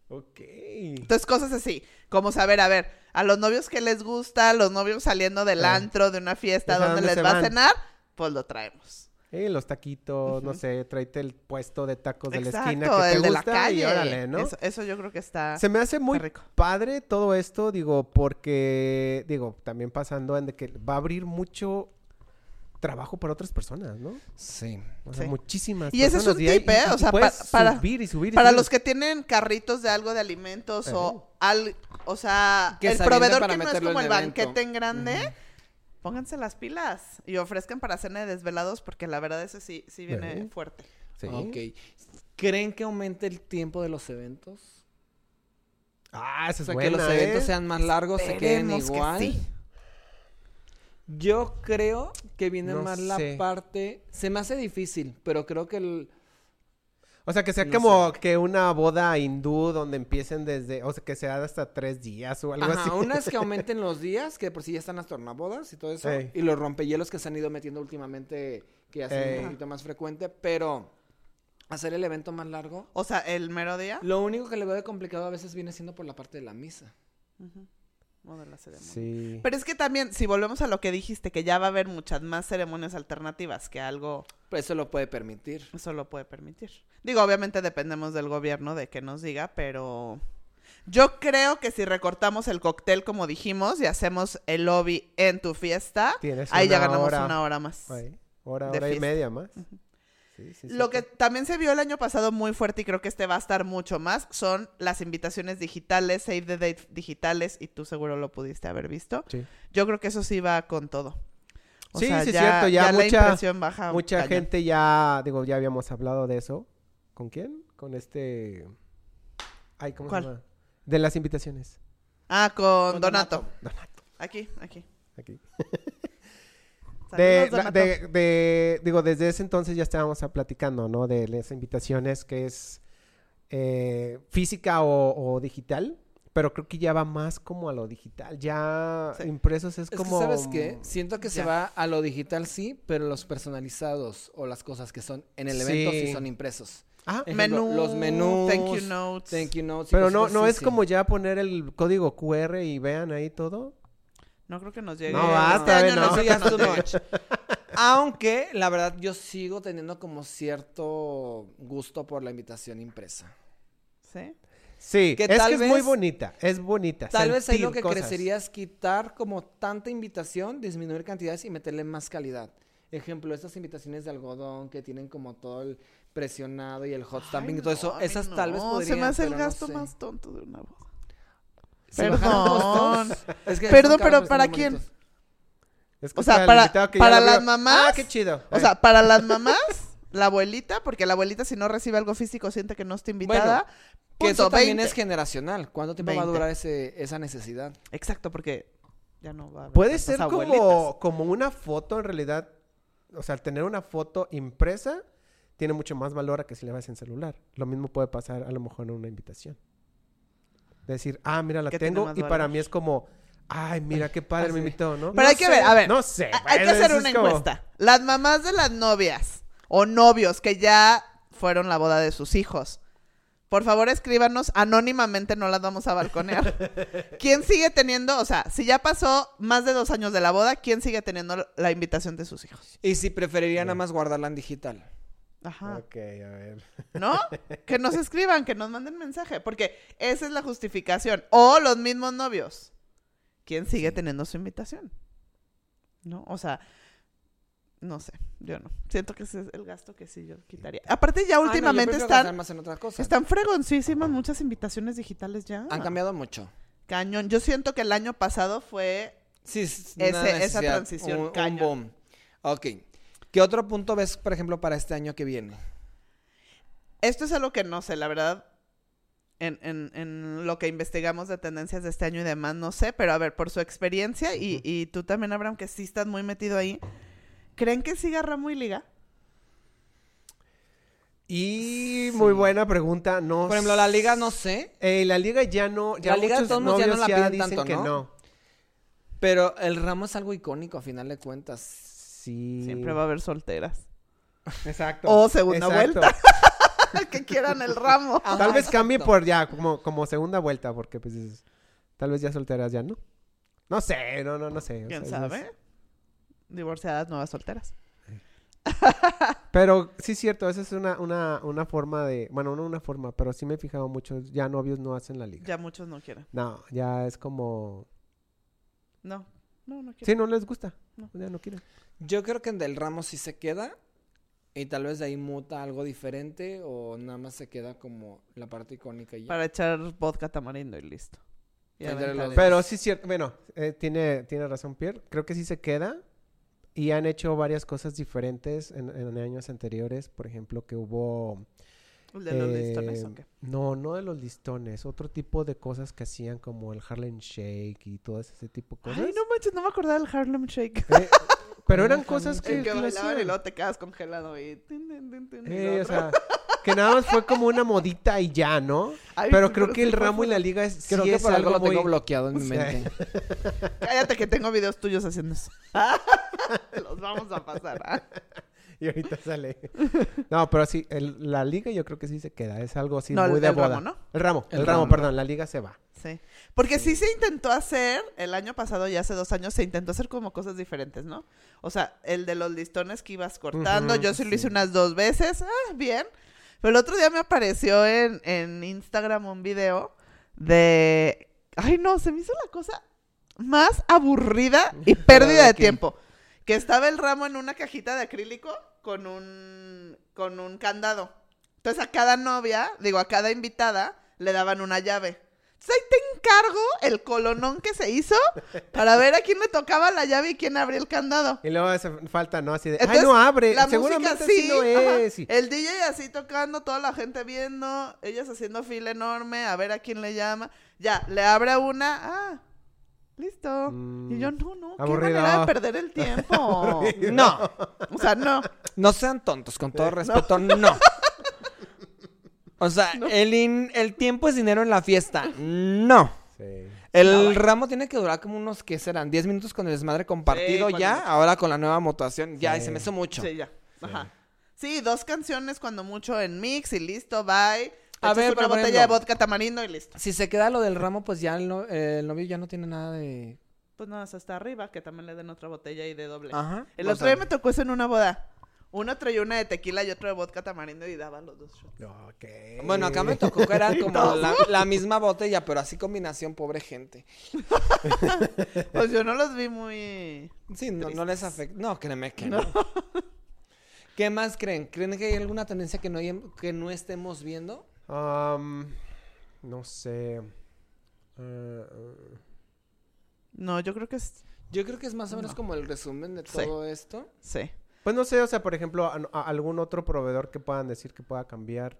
Ok. Entonces, cosas así, como saber, a ver, a los novios que les gusta, los novios saliendo del Ah. antro, de una fiesta, donde ¿dónde les va a cenar, pues lo traemos. Eh, los taquitos, no sé, tráete el puesto de tacos de la esquina que te el de la gusta calle. y órale, ¿no? Eso, eso yo creo que está, Se me hace muy rico. padre todo esto, digo, porque, digo, también pasando en de que va a abrir mucho trabajo para otras personas, ¿no? Sí. O sea, Sí. muchísimas Y ese es un tip, ¿eh? O sea, para- subir y subir y Para subir. los que tienen carritos de algo de alimentos o al, o sea, Que el proveedor que no es como el banquete en grande, pónganse las pilas y ofrezcan para cena de desvelados porque la verdad ese sí, sí viene Ajá. fuerte. Sí. Ok. ¿Creen que aumente el tiempo de los eventos? Ah, esa O es sea, buena, que los eventos ¿eh? sean más largos, se queden que igual. sí. Yo creo que viene No más la parte. Se me hace difícil, pero creo que el. O sea, que sea No como sé. que una boda hindú donde empiecen desde, o sea, que sea hasta tres días o algo Ajá, así. una es que aumenten los días, que por si ya están las tornabodas y todo eso. Ey. Y los rompehielos que se han ido metiendo últimamente, que ya Ey. un poquito más frecuente. Pero hacer el evento más largo. O sea, el mero día Lo único que le veo de complicado a veces viene siendo por la parte de la misa. Ujú. De la ceremonia. Sí. Pero es que también, si volvemos a lo que dijiste, que ya va a haber muchas más ceremonias alternativas que algo, Pues eso lo puede permitir. eso lo puede permitir. Digo, obviamente dependemos del gobierno de que nos diga, pero yo creo que si recortamos el cóctel como dijimos y hacemos el lobby en tu fiesta, ahí ya ganamos hora. una hora más. Hora, hora y media más. Sí, sí, Lo que también se vio el año pasado muy fuerte y creo que este va a estar mucho más son las invitaciones digitales, save the date digitales y tú seguro lo pudiste haber visto. Yo creo que eso sí va con todo. O Sí, sea, sí, ya, cierto, ya ya la mucha- baja. Mucha gente ya, digo, ya habíamos hablado de eso. ¿Con quién? Con este... Ay, ¿cómo ¿Cuál? se llama? De las invitaciones. Ah, con, Con Donato. Donato. Aquí, aquí. Aquí. De, la- de- de- digo, desde ese entonces ya estábamos platicando, ¿no? De las invitaciones que es eh, física o, o digital, pero creo que ya va más como a lo digital. Ya Sí. impresos es, Es como... que, ¿sabes qué? Siento que se va a lo digital, sí, pero los personalizados o las cosas que son en el evento sí, Sí. son impresos. Ah, Ejemplo, Menú, los menús, thank you notes. Thank you notes. pero no, no es como ya poner el código QR y vean ahí todo. No creo que nos llegue. No, este basta, año no. no much. Aunque, la verdad, yo sigo teniendo como cierto gusto por la invitación impresa. ¿Sí? Sí, Que es tal que es muy vez- bonita, es bonita. Tal vez ahí lo que cosas. crecería es quitar como tanta invitación, disminuir cantidades y meterle más calidad. Ejemplo, estas invitaciones de algodón que tienen como todo el presionado y el hot stamping y todo no, eso, esas tal vez no, podrían, Se me hace el no gasto sé. más tonto de una boda. Perdón. costos, es que Perdón, pero ¿para quién? bonitos. Es que O sea, para- invitado que ya para las mamás, Ah, qué chido. O Eh, sea, para las mamás, la abuelita, porque la abuelita si no recibe algo físico siente que no está invitada. Que eso también 20. es generacional. ¿Cuánto tiempo va a 20. durar ese, esa necesidad? Exacto, porque ya no va a haber puede ser abuelitas. como, como una foto en realidad. O sea, al tener una foto impresa tiene mucho más valor a que si la ves en celular. Lo mismo puede pasar a lo mejor en una invitación. Decir, ah, mira, la Que tengo. Y para mí es como, ay, mira qué padre me invitó, ¿no? Pero No hay que sé, ver, a ver, No sé. Ha- Hay que hacer una como- encuesta. Las mamás de las novias o novios que ya fueron la boda de sus hijos. Por favor, escríbanos anónimamente, no las vamos a balconear. ¿Quién sigue teniendo, o sea, si ya pasó más de dos años de la boda, quién sigue teniendo la invitación de sus hijos? Y si preferirían nada más guardarla en digital. Ajá. Ok, a ver. ¿No? Que nos escriban, que nos manden mensaje, porque esa es la justificación. O los mismos novios. ¿Quién sigue teniendo su invitación? ¿No? O sea, no sé, yo no. Siento que ese es el gasto que sí yo quitaría. Aparte ya Ah, no, últimamente gastar están, más en otra cosa. están fregoncísimas muchas invitaciones digitales ya. Han cambiado mucho. Cañón. Yo siento que el año pasado fue Sí, es Ese- esa transición, Un, un boom. Ok. ¿Qué otro punto ves, por ejemplo, para este año que viene? Esto es algo que no sé, la verdad. En, en, en lo que investigamos de tendencias de este año y demás, no sé, pero a ver, por su experiencia y, y tú también, Abraham, que sí estás muy metido ahí, ¿creen que siga Ramo y Liga? Y muy buena pregunta. No Por ejemplo, la liga, no sé, Eh, la liga ya no. Ya La liga de todos ya no la piden dicen tanto, que ¿no? no. pero el ramo es algo icónico a final de cuentas. Sí. Siempre va a haber solteras. Exacto. O segunda exacto. vuelta. que quieran el ramo. Ajá, Tal vez cambie por ya, como, como segunda vuelta, porque pues es- tal vez ya solteras ya, ¿no? No sé, no, no, no sé. o ¿Quién es- sabe? Divorciadas, nuevas solteras. Pero sí es cierto, esa es una, una, una forma de, bueno, no una forma, pero sí me he fijado mucho, ya novios no hacen la liga. Ya muchos no quieren. No, ya es como, No, no, no quieren. sí, no les gusta, No. ya no quieren. Yo creo que en del ramo sí se queda y tal vez de ahí muta algo diferente o nada más se queda como la parte icónica y ya. Para echar vodka tamarindo y listo. Y Pero sí es cierto, bueno, eh, tiene, tiene razón Pierre, creo que sí se queda y han hecho varias cosas diferentes en, en años anteriores, por ejemplo, que hubo... ¿El de los eh, listones o qué? No, no de los listones, otro tipo de cosas que hacían como el Harlem Shake y todo ese tipo de cosas. Ay, no manches, no me acordaba del Harlem Shake. Eh, pero eran ¿Cómo cosas que, El que bailaban y hacían. luego te quedas congelado y... Eh, o sea, que nada más fue como una modita y ya, ¿no? Ay, pero creo que el ramo y la liga es, Creo sí que es por algo algo lo tengo muy... bloqueado en mi mente. Cállate que tengo videos tuyos haciendo eso. Los vamos a pasar. ¿ah? Y ahorita sale. No, pero sí, el- la liga yo creo que sí se queda. Es algo así No, muy el- de el boda. ramo, ¿no? El ramo, el, El ramo, ramo. perdón. La liga se va. Sí. Porque sí se intentó hacer, el año pasado y hace dos años, se intentó hacer como cosas diferentes, ¿no? O sea, el de los listones que ibas cortando, yo sí lo sí. hice unas dos veces, ah, bien. Pero el otro día me apareció en, en Instagram un video de... Ay, no, se me hizo la cosa más aburrida y pérdida de tiempo. Que estaba el ramo en una cajita de acrílico con un, con un candado. Entonces a cada novia, digo, a cada invitada, le daban una llave. Entonces ahí te encargo el colonón que se hizo para ver a quién le tocaba la llave y quién abría el candado. Y luego hace falta, ¿no? Así de, Entonces, ay, no abre. La Seguramente música así sí, no ajá. es. El DJ así tocando, toda la gente viendo, ellas haciendo fila enorme, a ver a quién le llama. Ya, le abre una, ah, listo. Mm, y yo, no, no, qué manera de perder el tiempo. No, o sea, no. no sean tontos, con todo respeto, no. O sea, el, in- el tiempo es dinero en la fiesta. No. Sí. El ramo tiene que durar como unos, ¿qué serán? 10 minutos con el desmadre compartido ya. Ahora con la nueva motivación, ya, y se me hizo mucho. Sí, ya. Ajá. Sí, dos canciones cuando mucho en mix y listo, bye. A A ver, una botella de vodka tamarindo y listo. Si se queda lo del ramo, pues ya el, no- eh, el novio ya no tiene nada de... Pues nada, hasta arriba, que también le den otra botella y de doble. Ajá. El otro día me tocó eso en una boda. Uno traía una de tequila y otro de vodka tamarindo y daban los dos shots. Ok. Bueno, acá me tocó que era como la, la misma botella, pero así combinación, pobre gente. Pues yo no los vi muy... Sí, no, no les afecta. No, créeme que no. ¿Qué más creen? ¿Creen que hay alguna tendencia que no, hay- que no estemos viendo? Am, no sé. Eh, eh, No, yo creo que es... Yo creo que es más o menos No. como el resumen de Sí. todo esto. Sí. Pues no sé, o sea, por ejemplo, a- a- algún otro proveedor que puedan decir que pueda cambiar.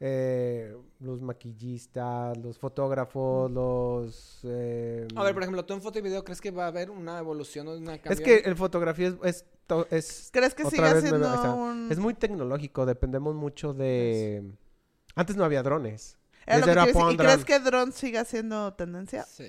Eh, los maquillistas, los fotógrafos, los... eh, A ver, por ejemplo, tú en foto y video, ¿crees que va a haber una evolución o una cambio? Es que el fotografía es... es, ¿Crees que me- siendo un... es muy tecnológico, dependemos mucho de... Antes no había drones. Era lo Desde que te iba a decir. Japón, ¿Y crees que drone siga siendo tendencia? Sí.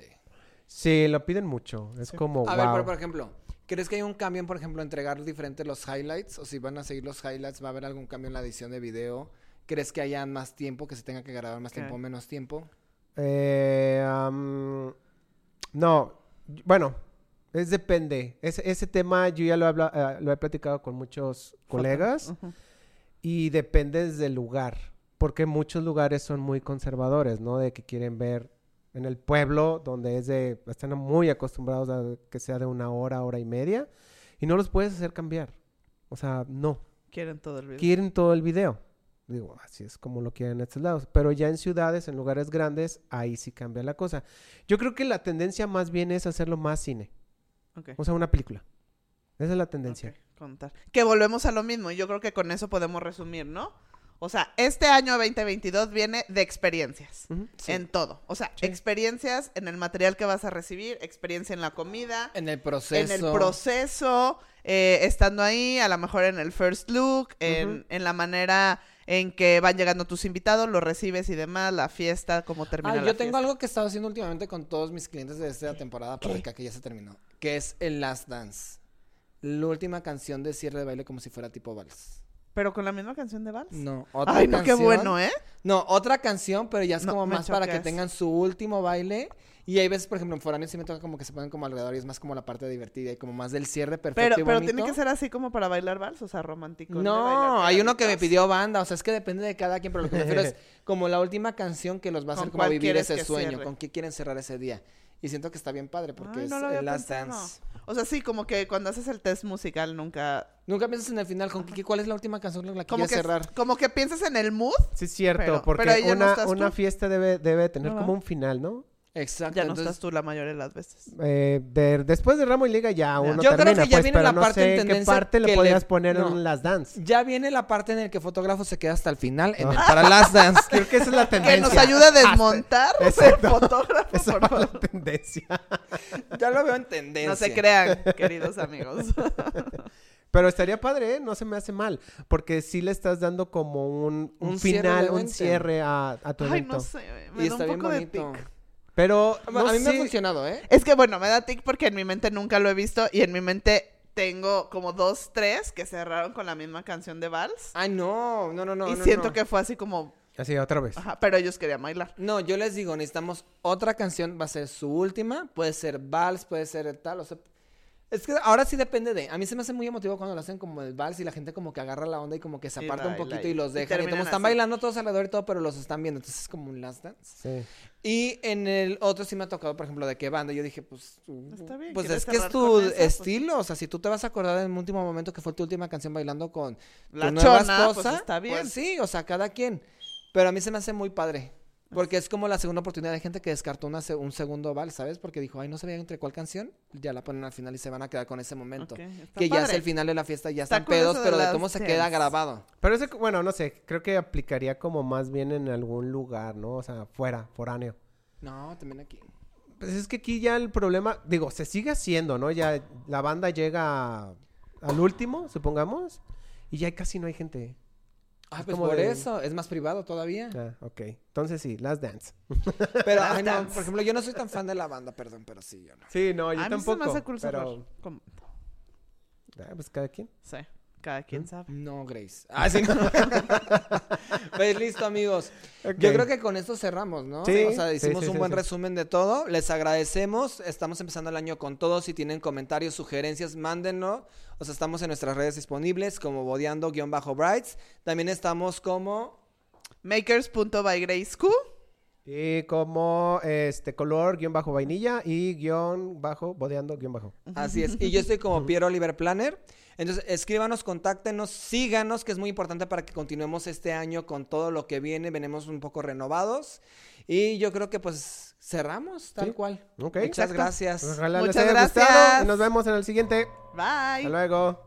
Sí, lo piden mucho. Es como, A ver, pero por ejemplo, ¿crees que hay un cambio en, por ejemplo, entregar diferentes los highlights? O si van a seguir los highlights, ¿va a haber algún cambio en la edición de video? ¿Crees que haya más tiempo, que se tenga que grabar más ¿Qué? tiempo o menos tiempo? Eh, no, bueno, es depende. Ese, ese tema yo ya lo, habla- eh, lo he platicado con muchos colegas y depende del lugar, porque muchos lugares son muy conservadores, ¿no? De que quieren ver en el pueblo, donde es de, están muy acostumbrados a que sea de una hora, hora y media, y no los puedes hacer cambiar. O sea, no. Quieren todo el video. quieren todo el video. Digo, así es como lo quieren en estos lados. Pero ya en ciudades, en lugares grandes, ahí sí cambia la cosa. Yo creo que la tendencia más bien es hacerlo más cine. Ok. O sea, una película. Esa es la tendencia. Contar. Que volvemos a lo mismo y yo creo que con eso podemos resumir, ¿no? O sea, este año 2022 viene de experiencias. En todo. O sea, Sí. experiencias en el material que vas a recibir, experiencia en la comida, En el proceso. en el proceso, eh, estando ahí, a lo mejor en el first look, en, en la manera en que van llegando tus invitados, los recibes y demás, la fiesta, cómo termina Ah, la yo tengo fiesta. algo que he estado haciendo últimamente con todos mis clientes de esta temporada para acá, que ya se terminó. Que es el Last Dance. La última canción de cierre de baile como si fuera tipo vals. Pero con la misma canción de Vals. No, otra Ay, no, qué bueno, ¿eh? No, otra canción, pero ya es No, como más para que tengan su último baile. Y hay veces, por ejemplo, en foráneos sí me toca como que se ponen como alrededor y es más como la parte divertida y como más del cierre perfecto Pero, y pero tiene que ser así como para bailar vals, o sea, romántico. No, hay uno que me pidió banda, o sea, es que depende de cada quien, pero lo que me refiero es como la última canción que los va a hacer ¿Con como vivir ese sueño, cierre? con qué quieren cerrar ese día. Y siento que está bien padre porque Ay, es no el Last. Dance. O sea, sí, como que cuando haces el test musical nunca... Nunca piensas en el final, ¿con qué, ¿cuál es la última canción con la que Como quieres que, cerrar? como que piensas en el mood, Sí, es cierto, Pero- porque pero no una, una fiesta debe, debe tener No, como un final, ¿no? Exacto. ya no entonces- estás tú la mayoría de las veces. Eh, de- después de Ramo y Liga ya uno Yo creo que ya pues, viene la no parte sé en qué tendencia parte le que le- podías poner no. en las dance. Ya viene la parte en el que fotógrafo se queda hasta el final en el, Ah. para Last Dance. Creo que esa es la Que tendencia. nos ayude a desmontar el fotógrafo, Esa por favor. la tendencia. ya lo veo en tendencia. No se crean, queridos amigos. Pero estaría padre, ¿eh? No se me hace mal. Porque sí le estás dando como un, un Un cierre final, un cierre a, a tu Ay, evento. no sé, me Y da está un bien poco de bonito. Pero A mí me ha funcionado, ¿eh? Es que bueno, me da tic porque en mi mente nunca lo he visto y en mi mente tengo como dos, tres que cerraron con la misma canción de Vals. Ay, no, no, no, no. y no, siento no. que fue así como, Así, otra vez. ajá, pero ellos querían bailar. No, yo les digo, necesitamos otra canción, va a ser su última, puede ser vals, puede ser tal, o sea, Es que ahora sí depende de. A mí se me hace muy emotivo cuando lo hacen como el vals y la gente como que agarra la onda y como que se Y aparta un poquito y- y los y dejan. Y, como están así. bailando todos alrededor y todo, pero los están viendo. Entonces es como un last dance. Sí. Y en el otro sí me ha tocado, por ejemplo, de qué banda. Yo dije, pues. Está bien, Pues ¿quieres es que es tu? Pues- estilo. O sea, si tú te vas a acordar en un último momento que fue tu última canción bailando con La tu nueva chona, pues, esposa, está bien. Pues sí, o sea, cada quien. Pero a mí se me hace muy padre. Porque es como la segunda oportunidad de gente que descartó una un segundo vals, ¿sabes? Porque dijo, ay, no sabía entre cuál canción. Ya la ponen al final y se van a quedar con ese momento. Que ya es el final de la fiesta, ya Está están pedos, de pero de cómo se queda grabado. Pero ese, bueno, no sé, creo que aplicaría como más bien en algún lugar, ¿no? O sea, fuera, foráneo. No, también aquí. Pues es que aquí ya el problema, digo, se sigue haciendo, ¿no? Ya la banda llega al último, supongamos, y ya casi no hay gente. Ah, Es pues como por de- eso, es más privado todavía. Ah, ok. Entonces sí, Last Dance. Pero, Last ay, no, por ejemplo, yo no soy tan fan de la banda, perdón, pero sí, yo no. Sí, no, yo a mí se tampoco. me hace cool pero, ah, pues cada quien. Sí, cada quien ¿Mm? sabe. No, Grace. Ah, sí. pues listo, amigos. Yo creo que con esto cerramos, ¿no? Sí, O sea, hicimos sí, un sí, buen sí. resumen de todo. Les agradecemos. Estamos empezando el año con todo. Si tienen comentarios, sugerencias, mándenlo. O sea, estamos en nuestras redes disponibles como bodeando-brights. También estamos como... Makers.bygraceq. Y como este color guion bajo vainilla y guion bajo bodeando guion bajo. Así es. Y yo estoy como Piero Oliver Planner. Entonces, escríbanos, contáctenos, síganos, que es muy importante para que continuemos este año con todo lo que viene. Venimos un poco renovados. Y yo creo que pues cerramos tal Sí. cual. Ok. Muchas Exacto. gracias. Ojalá les Muchas haya gracias. gustado y nos vemos en el siguiente. Bye. Hasta luego.